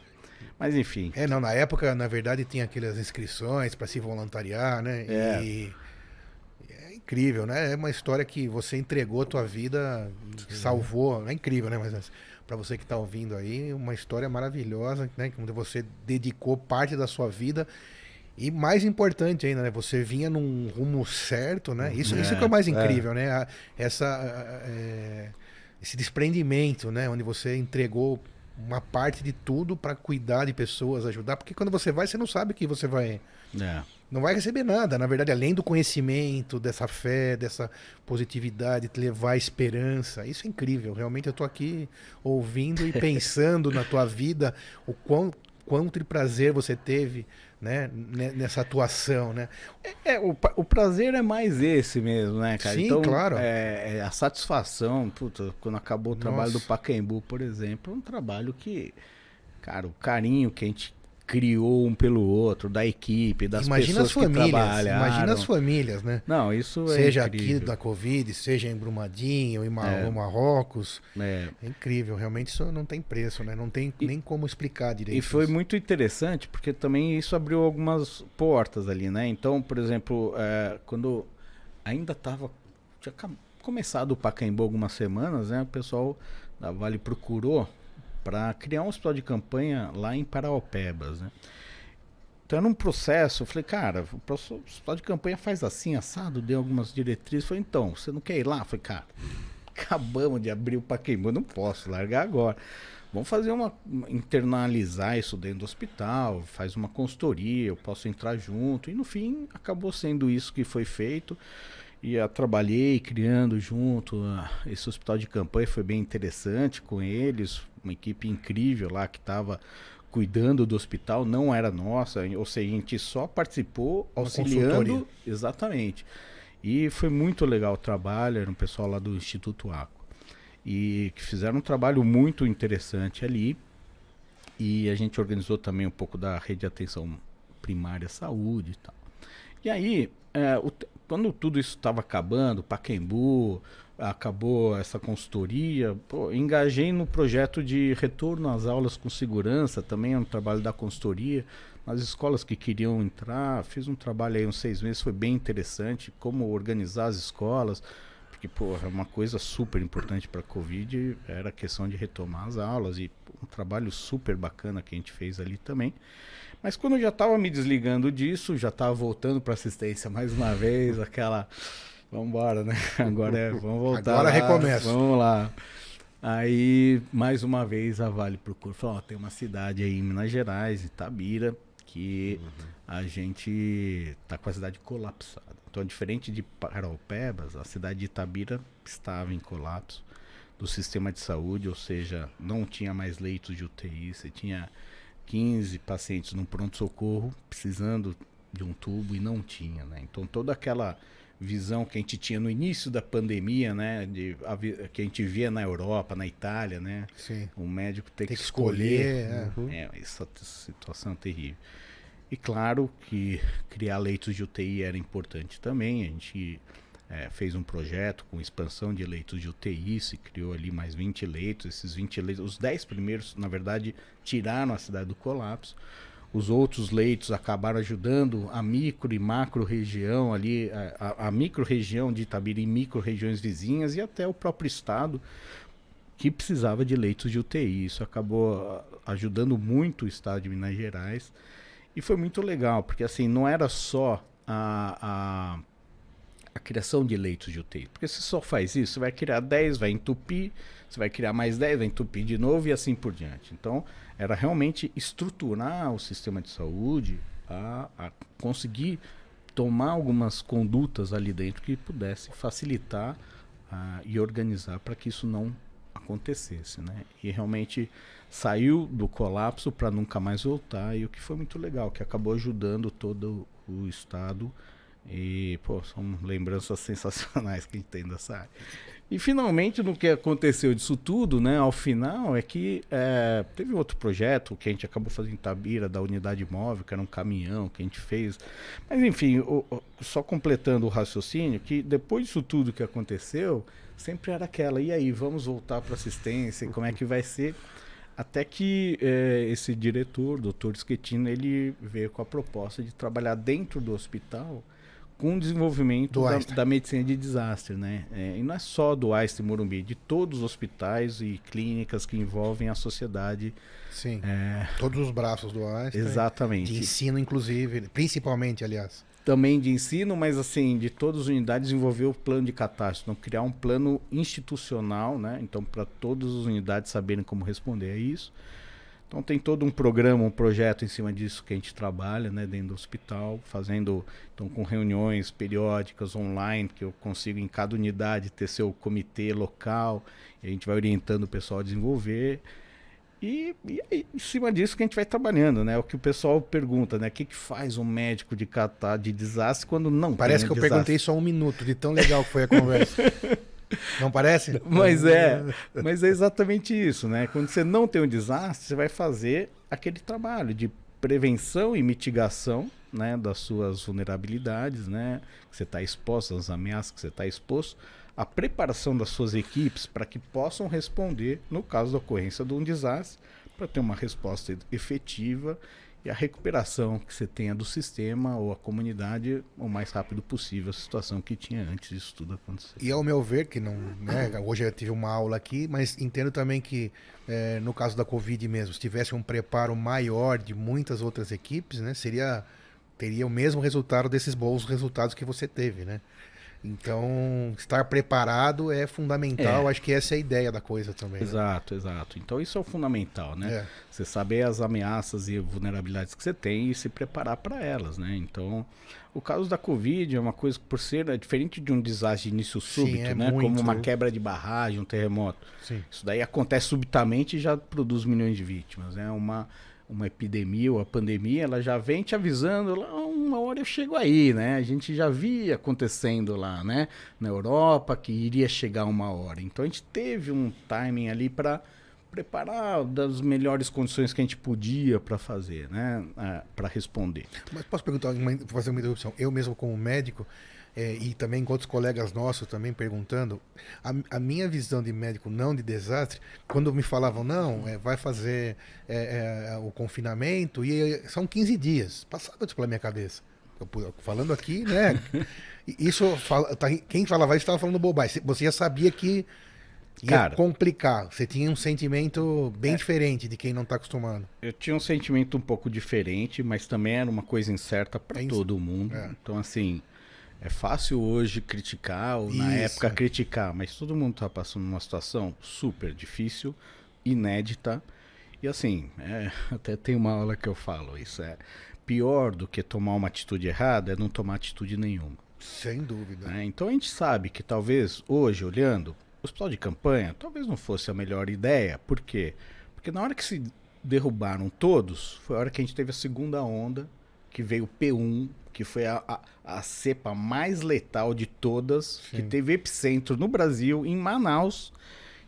Mas enfim. É, não, na época, na verdade, tinha aquelas inscrições para se voluntariar, né? É. E é incrível, né? É uma história que você entregou a tua vida, salvou. É incrível, né? Mas para você que está ouvindo aí, uma história maravilhosa, né? Onde você dedicou parte da sua vida e mais importante ainda, né? Você vinha num rumo certo, né? Isso, é, isso que é o mais é. incrível, é. né? Essa, é, esse desprendimento, né? Onde você entregou uma parte de tudo para cuidar de pessoas, ajudar. Porque quando você vai, você não sabe que você vai. É. Não vai receber nada. Na verdade, além do conhecimento, dessa fé, dessa positividade, te levar a esperança. Isso é incrível. Realmente eu estou aqui ouvindo e pensando na tua vida, o quão, quanto de prazer você teve né, nessa atuação, né? É, é, o, o prazer é mais esse mesmo, né, cara? Sim, então, claro. É, é, a satisfação, puta, quando acabou o trabalho Nossa. do Pacaembu, por exemplo, é um trabalho que, cara, o carinho que a gente criou um pelo outro, da equipe, das imagina pessoas as famílias, que trabalharam. Imagina as famílias, né? Não, isso é Seja aqui da Covid, seja em Brumadinho, em Mar é. Marrocos. É. é. incrível, realmente isso não tem preço, né? Não tem e, nem como explicar direito. E foi isso. muito interessante, porque também isso abriu algumas portas ali, né? Então, por exemplo, é, quando ainda estava... Tinha começado o Pacaembu algumas semanas, né? O pessoal da Vale procurou para criar um hospital de campanha lá em Paraopebas, né? Então era um processo, eu falei, cara, o hospital de campanha faz assim, assado, deu algumas diretrizes. Falei, então, você não quer ir lá? Eu falei, cara, acabamos de abrir o Pacaembu, não posso largar agora. Vamos fazer uma. internalizar isso dentro do hospital, faz uma consultoria, eu posso entrar junto. E no fim, acabou sendo isso que foi feito. E eu trabalhei criando junto esse hospital de campanha, foi bem interessante com eles, uma equipe incrível lá que estava cuidando do hospital, não era nossa, ou seja, a gente só participou auxiliando. Exatamente. E foi muito legal o trabalho, era um pessoal lá do Instituto Aqua. E que fizeram um trabalho muito interessante ali. E a gente organizou também um pouco da rede de atenção primária saúde e tal. E aí, é, o, quando tudo isso estava acabando, Paquembu, acabou essa consultoria, pô, engajei no projeto de retorno às aulas com segurança, também é um trabalho da consultoria, nas escolas que queriam entrar, fiz um trabalho aí uns seis meses, foi bem interessante, como organizar as escolas, porque pô, é uma coisa super importante para a Covid, era a questão de retomar as aulas, e um trabalho super bacana que a gente fez ali também. Mas quando eu já estava me desligando disso, já estava voltando para assistência mais uma vez, aquela. Vamos embora, né? Agora é. Vamos voltar. Agora lá, recomeça. Vamos lá. Aí, mais uma vez, a Vale procura. Falou: ó, tem uma cidade aí em Minas Gerais, Itabira, que uhum. a gente tá com a cidade colapsada. Então, diferente de Paraupebas, a cidade de Itabira estava em colapso do sistema de saúde, ou seja, não tinha mais leitos de UTI, você tinha 15 pacientes no pronto-socorro precisando de um tubo e não tinha, né? Então toda aquela visão que a gente tinha no início da pandemia, né, de, a, que a gente via na Europa, na Itália, né, Sim. o médico ter Tem que, escolher, escolher uhum. é, essa situação é terrível. E claro que criar leitos de UTI era importante também, a gente é, fez um projeto com expansão de leitos de UTI, se criou ali mais 20 leitos. Esses 20 leitos, os 10 primeiros, na verdade, tiraram a cidade do colapso. Os outros leitos acabaram ajudando a micro e macro região ali, a, a micro região de Itabira e micro regiões vizinhas e até o próprio estado que precisava de leitos de UTI. Isso acabou ah, ajudando muito o estado de Minas Gerais e foi muito legal, porque assim, não era só a, a, a criação de leitos de UTI, porque você só faz isso, vai criar 10, vai entupir, você vai criar mais 10, vai entupir de novo e assim por diante. Então, era realmente estruturar o sistema de saúde a, a conseguir tomar algumas condutas ali dentro que pudesse facilitar e organizar para que isso não acontecesse, né? E realmente saiu do colapso para nunca mais voltar e o que foi muito legal, que acabou ajudando todo o estado e pô, são lembranças sensacionais que a gente tem dessa área. E finalmente, no que aconteceu disso tudo, né, ao final, é que é, teve outro projeto que a gente acabou fazendo em Tabira, da unidade móvel, que era um caminhão que a gente fez. Mas enfim, o, o, só completando o raciocínio, que depois disso tudo que aconteceu, sempre era aquela, e aí, vamos voltar para assistência, como é que vai ser? Até que é, esse diretor, doutor Schettino, ele veio com a proposta de trabalhar dentro do hospital com o desenvolvimento da, da, medicina de desastre, né? É, e não é só do Einstein Morumbi, de todos os hospitais e clínicas que envolvem a sociedade. Sim. É... Todos os braços do Einstein. Exatamente. De ensino, inclusive, principalmente, aliás. Também de ensino, mas assim, de todas as unidades desenvolver o plano de catástrofe, então criar um plano institucional, né? Então, para todas as unidades saberem como responder a isso. Então tem todo um programa, um projeto em cima disso que a gente trabalha, né, dentro do hospital, fazendo então com reuniões periódicas online que eu consigo em cada unidade ter seu comitê local, e a gente vai orientando o pessoal a desenvolver. E, e, e, em cima disso que a gente vai trabalhando, né? O que o pessoal pergunta, né? O que, que faz um médico de catar de desastre quando não Parece que eu desastre? perguntei só um minuto, de tão legal que foi a conversa. Não parece? Mas é, mas é exatamente isso, né? Quando você não tem um desastre, você vai fazer aquele trabalho de prevenção e mitigação, né, das suas vulnerabilidades, né? Que você está exposto às ameaças que você está exposto, a preparação das suas equipes para que possam responder no caso da ocorrência de um desastre, para ter uma resposta efetiva e a recuperação que você tenha do sistema ou a comunidade o mais rápido possível a situação que tinha antes disso tudo acontecer. E ao meu ver, que não, né, hoje eu tive uma aula aqui, mas entendo também que é, no caso da Covid mesmo, se tivesse um preparo maior de muitas outras equipes, né, seria teria o mesmo resultado desses bons resultados que você teve, né? Então, estar preparado é fundamental. É. Acho que essa é a ideia da coisa também. Né? Exato, né? exato. Então, isso é o fundamental, né? É. Você saber as ameaças e vulnerabilidades que você tem e se preparar para elas, né? Então, o caso da Covid é uma coisa que, por ser é diferente de um desastre de início súbito, Sim, é né? Muito... Como uma quebra de barragem, um terremoto. Sim. Isso daí acontece subitamente e já produz milhões de vítimas. É né? uma uma epidemia ou a pandemia, ela já vem te avisando, lá, uma hora eu chego aí, né? A gente já via acontecendo lá, né? Na Europa, que iria chegar uma hora. Então a gente teve um timing ali para preparar das melhores condições que a gente podia para fazer, né? É, para responder. Mas posso perguntar, fazer uma interrupção? Eu mesmo como médico, é, e também com outros colegas nossos também perguntando, a, a, minha visão de médico não de desastre, quando me falavam, não, é, vai fazer é, é o confinamento, e são 15 dias, passava isso pela minha cabeça. Eu, falando aqui, né? isso, fala, tá, quem falava isso estava falando bobagem. Você já sabia que ia Cara, complicar. Você tinha um sentimento bem é, diferente de quem não está acostumado. Eu tinha um sentimento um pouco diferente, mas também era uma coisa incerta para é todo mundo. É. Então, assim, é fácil hoje criticar, ou na época criticar, mas todo mundo está passando uma situação super difícil, inédita. E assim, é, até tem uma aula que eu falo, isso é pior do que tomar uma atitude errada é não tomar atitude nenhuma. Sem dúvida. É, então a gente sabe que talvez hoje, olhando, o hospital de campanha talvez não fosse a melhor ideia. Por quê? Porque na hora que se derrubaram todos, foi a hora que a gente teve a segunda onda, que veio o P1, que foi a, a, a cepa mais letal de todas, Sim. que teve epicentro no Brasil, em Manaus.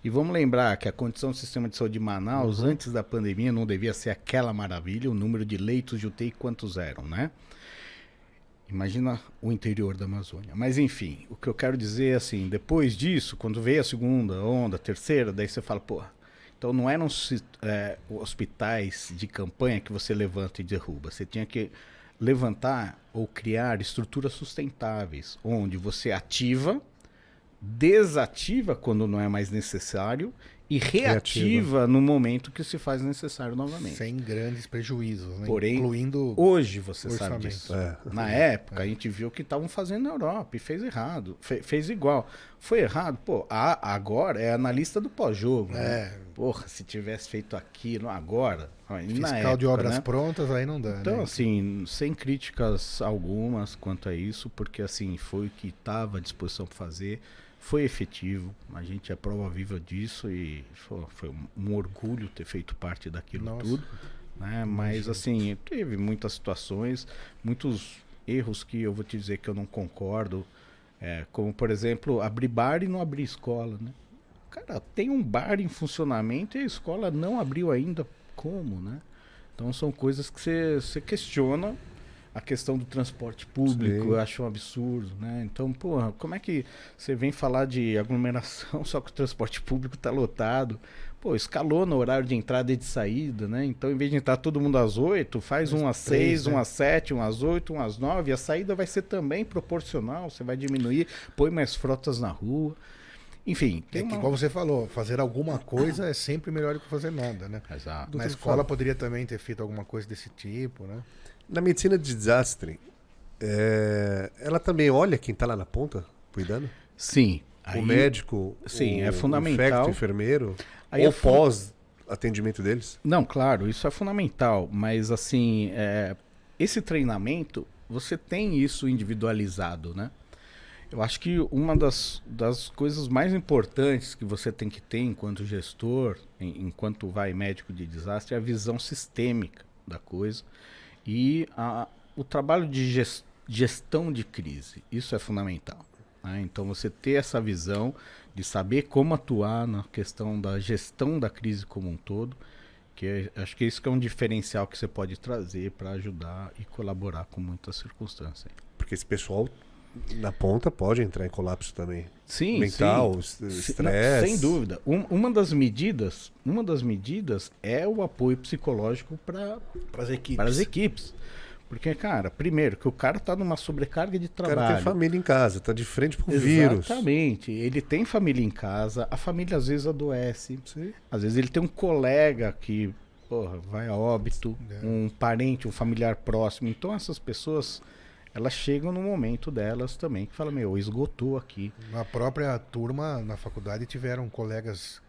E vamos lembrar que a condição do sistema de saúde de Manaus, uhum. antes da pandemia, não devia ser aquela maravilha, o número de leitos de UTI quantos eram, né? Imagina o interior da Amazônia. Mas enfim, o que eu quero dizer é assim, depois disso, quando veio a segunda onda, a terceira, daí você fala, pô, então não eram é, hospitais de campanha que você levanta e derruba. Você tinha que levantar ou criar estruturas sustentáveis, onde você ativa, desativa quando não é mais necessário e reativa, reativa, no momento que se faz necessário novamente. Sem grandes prejuízos, né? Porém, incluindo hoje você orçamento. sabe disso. É. Na época, é. a gente viu que estavam fazendo na Europa e fez errado. Fe fez igual. Foi errado, pô, a, agora é analista do pós-jogo. Né? É. Né? Porra, se tivesse feito aquilo agora. Fiscal época, de obras né? prontas, aí não dá. Então, né? assim, sem críticas algumas quanto a isso, porque assim, foi o que estava à disposição para fazer foi efetivo, a gente é prova viva disso e foi, um orgulho ter feito parte daquilo Nossa. tudo. Né? Mas assim, teve muitas situações, muitos erros que eu vou te dizer que eu não concordo. É, como por exemplo, abrir bar e não abrir escola. Né? Cara, tem um bar em funcionamento e a escola não abriu ainda. Como, né? Então são coisas que você questiona a questão do transporte público, Sim. eu acho um absurdo, né? Então, porra, como é que você vem falar de aglomeração só que o transporte público está lotado? Pô, escalou no horário de entrada e de saída, né? Então, em vez de entrar todo mundo às oito, faz um às seis, um né? às sete, um às oito, um às nove. A saída vai ser também proporcional, você vai diminuir, põe mais frotas na rua. Enfim. É uma... que, igual você falou, fazer alguma coisa é sempre melhor do que fazer nada, né? Exato. Na escola poderia também ter feito alguma coisa desse tipo, né? Na medicina de desastre, é, ela também olha quem está lá na ponta, cuidando? Sim. O aí, médico, sim, o, é fundamental. infecto, o enfermeiro, aí ou é pós atendimento deles? Não, claro, isso é fundamental, mas assim, é, esse treinamento, você tem isso individualizado, né? Eu acho que uma das, das coisas mais importantes que você tem que ter enquanto gestor, em, enquanto vai médico de desastre, é a visão sistêmica da coisa e a, o trabalho de gestão de crise, isso é fundamental. Né? Então, você ter essa visão de saber como atuar na questão da gestão da crise como um todo, que é, acho que isso que é um diferencial que você pode trazer para ajudar e colaborar com muitas circunstâncias. Porque esse pessoal na ponta pode entrar em colapso também. Sim, mental, estresse. Sem dúvida. Um, uma das medidas, uma das medidas é o apoio psicológico para as equipes. Para as equipes. Porque, cara, primeiro, que o cara tá numa sobrecarga de trabalho. O cara tem família em casa, tá de frente pro vírus. Exatamente. Ele tem família em casa, a família às vezes adoece. Sim. Às vezes ele tem um colega que, porra, vai a óbito, é. um parente, um familiar próximo. Então essas pessoas elas chegam no momento delas também que fala, meu, esgotou aqui. Na própria turma, na faculdade, tiveram colegas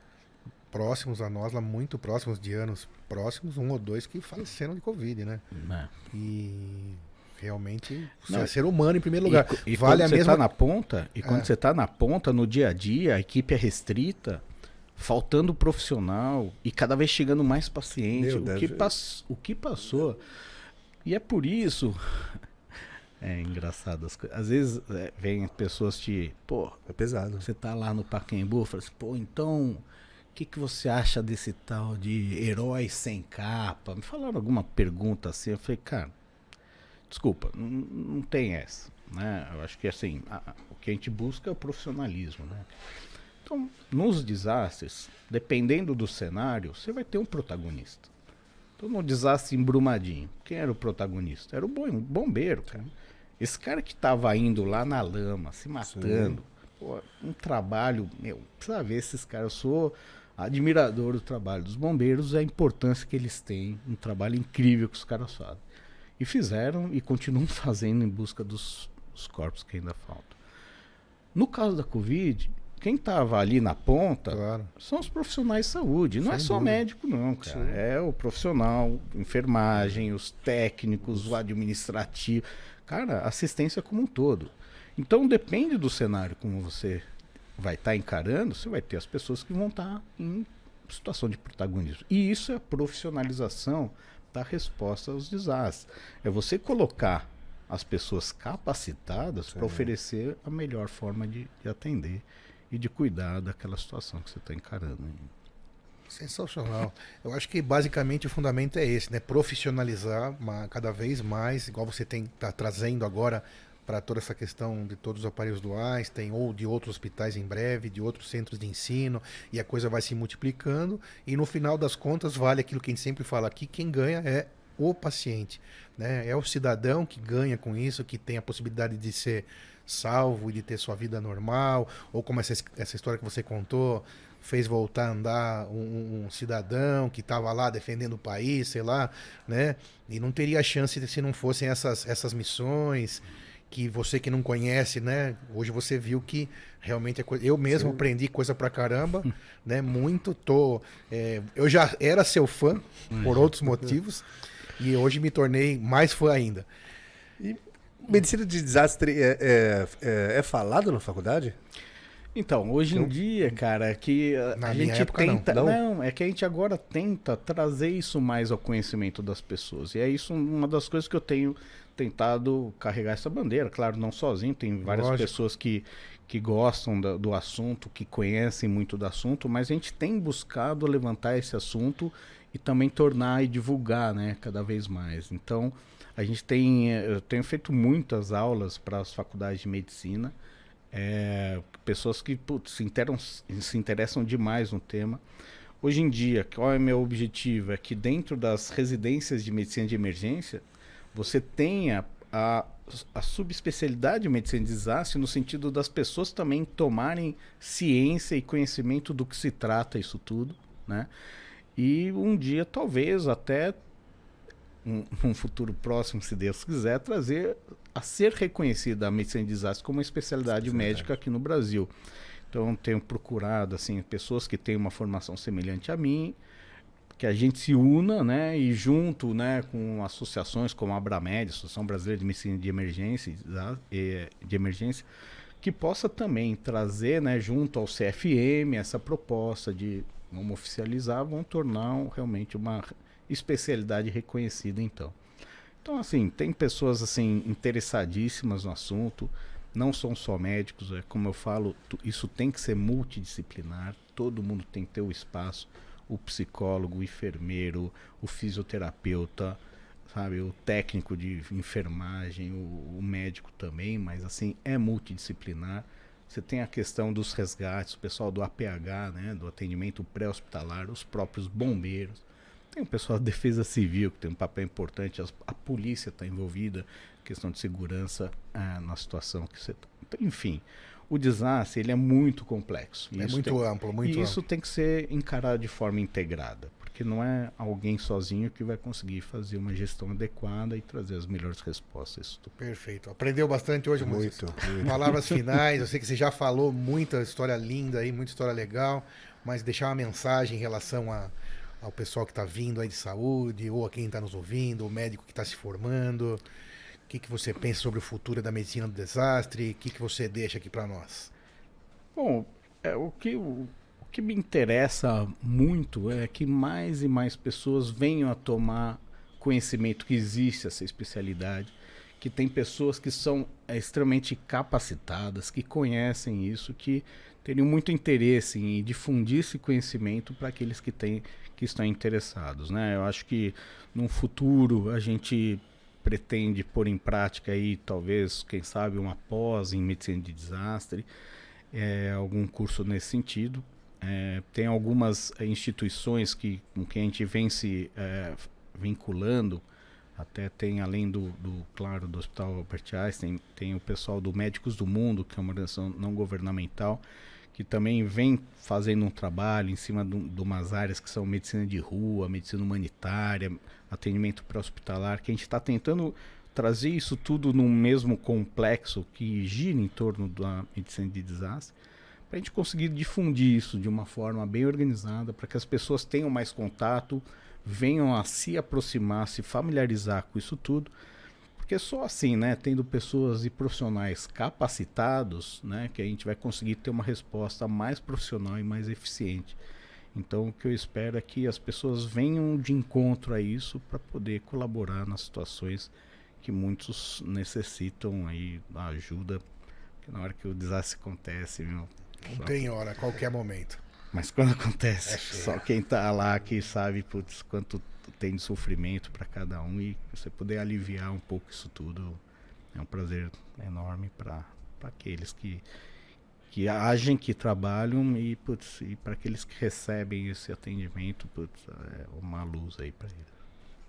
próximos a nós, lá muito próximos, de anos próximos, um ou dois que faleceram de Covid, né? É. E realmente Não, é ser humano em primeiro lugar. E, e vale quando a você mesma... tá na ponta, e quando é. você está na ponta, no dia a dia, a equipe é restrita, faltando profissional e cada vez chegando mais paciente. Meu, o, deve... que pass... o que passou. E é por isso é engraçado as coisas. Às vezes é, vem pessoas te. Pô, é pesado. Você tá lá no Pacaembu, fala assim, pô, então. O que, que você acha desse tal de herói sem capa? Me falaram alguma pergunta assim. Eu falei, cara, desculpa, não, não tem essa. Né? Eu acho que assim, a, o que a gente busca é o profissionalismo. Né? Então, nos desastres, dependendo do cenário, você vai ter um protagonista. Então, no desastre em Brumadinho, quem era o protagonista? Era o bombeiro, cara. Esse cara que tava indo lá na lama, se matando, pô, um trabalho, meu, precisa ver esses caras. Eu sou admirador do trabalho dos bombeiros, a importância que eles têm, um trabalho incrível que os caras fazem. E fizeram e continuam fazendo em busca dos, dos corpos que ainda faltam. No caso da Covid, quem estava ali na ponta claro. são os profissionais de saúde. Não Sem é só dúvida. médico, não, cara. Sim. É o profissional, enfermagem, os técnicos, o administrativo. Cara, assistência como um todo. Então depende do cenário como você vai estar tá encarando, você vai ter as pessoas que vão estar tá em situação de protagonismo. E isso é a profissionalização da resposta aos desastres. É você colocar as pessoas capacitadas para oferecer a melhor forma de, de, atender e de cuidar daquela situação que você está encarando. Sensacional. Eu acho que basicamente o fundamento é esse, né? Profissionalizar uma, cada vez mais, igual você tem tá trazendo agora para toda essa questão de todos os aparelhos do Einstein ou de outros hospitais em breve, de outros centros de ensino, e a coisa vai se multiplicando e no final das contas vale aquilo que a gente sempre fala aqui, quem ganha é o paciente, né? É o cidadão que ganha com isso, que tem a possibilidade de ser salvo e de ter sua vida normal, ou como essa, essa história que você contou, fez voltar a andar um, um cidadão que estava lá defendendo o país, sei lá, né? E não teria chance se não fossem essas, essas missões que você que não conhece, né? Hoje você viu que realmente é coisa. Eu mesmo Sim. aprendi coisa pra caramba, né? Muito. Tô, é... eu já era seu fã por outros motivos e hoje me tornei mais fã ainda. E medicina de desastre é, é, é, é falado na faculdade? Então, hoje em dia, cara, que a, a gente tenta. Não. não. é que a gente agora tenta trazer isso mais ao conhecimento das pessoas. E é isso uma das coisas que eu tenho tentado carregar essa bandeira. Claro, não sozinho, tem várias Lógico. pessoas que, que gostam do, do assunto, que conhecem muito do assunto, mas a gente tem buscado levantar esse assunto e também tornar e divulgar, né, cada vez mais. Então, a gente tem, eu tenho feito muitas aulas para as faculdades de medicina é, pessoas que putz, se, interam, se interessam demais no tema. Hoje em dia, qual é o meu objetivo? É que dentro das residências de medicina de emergência, você tenha a, a subespecialidade de medicina de desastre no sentido das pessoas também tomarem ciência e conhecimento do que se trata isso tudo, né? E um dia, talvez, até um, um futuro próximo, se Deus quiser, trazer a ser reconhecida a medicina de desastre como uma especialidade médica aqui no Brasil. Então, tenho procurado assim pessoas que têm uma formação semelhante a mim, que a gente se una, né, e junto, né, com associações como a Abramed, Associação Brasileira de Medicina de Emergência, de emergência, que possa também trazer, né, junto ao CFM essa proposta de vamos oficializar, vamos tornar realmente uma especialidade reconhecida, então. Então, assim, tem pessoas assim interessadíssimas no assunto, não são só médicos, é como eu falo, isso tem que ser multidisciplinar, todo mundo tem que ter o espaço, o psicólogo, o enfermeiro, o fisioterapeuta, sabe, o técnico de enfermagem, o, o médico também, mas assim, é multidisciplinar. Você tem a questão dos resgates, o pessoal do APH, né, do atendimento pré-hospitalar, os próprios bombeiros. Tem o pessoal da defesa civil, que tem um papel importante, a, a polícia está envolvida, questão de segurança ah, na situação que você está. Enfim, o desastre ele é muito complexo. É muito tem, amplo, muito E amplo. isso tem que ser encarado de forma integrada, porque não é alguém sozinho que vai conseguir fazer uma gestão adequada e trazer as melhores respostas. Perfeito. Aprendeu bastante hoje, muito, muito. Palavras finais. Eu sei que você já falou muita história linda aí, muita história legal, mas deixar uma mensagem em relação a ao pessoal que está vindo aí de saúde, ou a quem está nos ouvindo, o médico que está se formando? O que, que você pensa sobre o futuro da medicina do desastre? O que, que você deixa aqui para nós? Bom, é, o, que, o, o que me interessa muito é que mais e mais pessoas venham a tomar conhecimento que existe essa especialidade, que tem pessoas que são é, extremamente capacitadas, que conhecem isso, que teriam muito interesse em difundir esse conhecimento para aqueles que têm que estão interessados, né? Eu acho que no futuro a gente pretende pôr em prática aí talvez, quem sabe, uma pós em medicina de desastre, é, algum curso nesse sentido. É, tem algumas instituições que com quem a gente vem se é, vinculando, até tem além do, do, claro do Hospital Albert Einstein, tem o pessoal do Médicos do Mundo, que é uma organização não governamental, que também vem fazendo um trabalho em cima de, de umas áreas que são medicina de rua, medicina humanitária, atendimento pré-hospitalar, que a gente está tentando trazer isso tudo num mesmo complexo que gira em torno da medicina de desastre, para a gente conseguir difundir isso de uma forma bem organizada, para que as pessoas tenham mais contato, venham a se aproximar, se familiarizar com isso tudo porque só assim, né, tendo pessoas e profissionais capacitados, né, que a gente vai conseguir ter uma resposta mais profissional e mais eficiente. Então, o que eu espero é que as pessoas venham de encontro a isso para poder colaborar nas situações que muitos necessitam aí da ajuda, que na hora que o desastre acontece, meu, não tem hora, qualquer momento. Mas quando acontece, só quem tá lá que sabe putz, quanto tem de sofrimento para cada um e você poder aliviar um pouco isso tudo é um prazer enorme para aqueles que que agem, que trabalham e, putz, e para aqueles que recebem esse atendimento, putz, é uma luz aí para eles.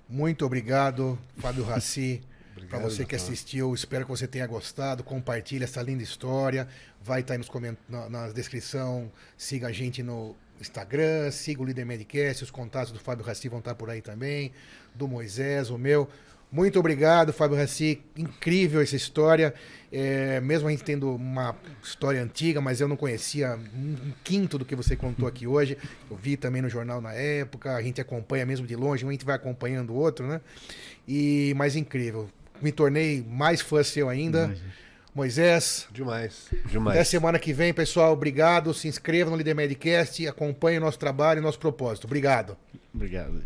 Muito obrigado, Fábio Raci. Para você que assistiu, espero que você tenha gostado. Compartilhe essa linda história. Vai estar aí nos coment... na, na descrição. Siga a gente no Instagram, siga o Líder Medcast. Os contatos do Fábio Raci vão estar por aí também. Do Moisés, o meu. Muito obrigado, Fábio Raci. Incrível essa história. É, mesmo a gente tendo uma história antiga, mas eu não conhecia um quinto do que você contou aqui hoje. Eu vi também no jornal na época, a gente acompanha mesmo de longe, um a gente vai acompanhando o outro, né? E mais incrível. Me tornei mais fã seu ainda. Imagina. Moisés. Demais, demais. Até semana que vem, pessoal. Obrigado. Se inscreva no Líder Medcast, acompanhe o nosso trabalho e nosso propósito. Obrigado. Obrigado.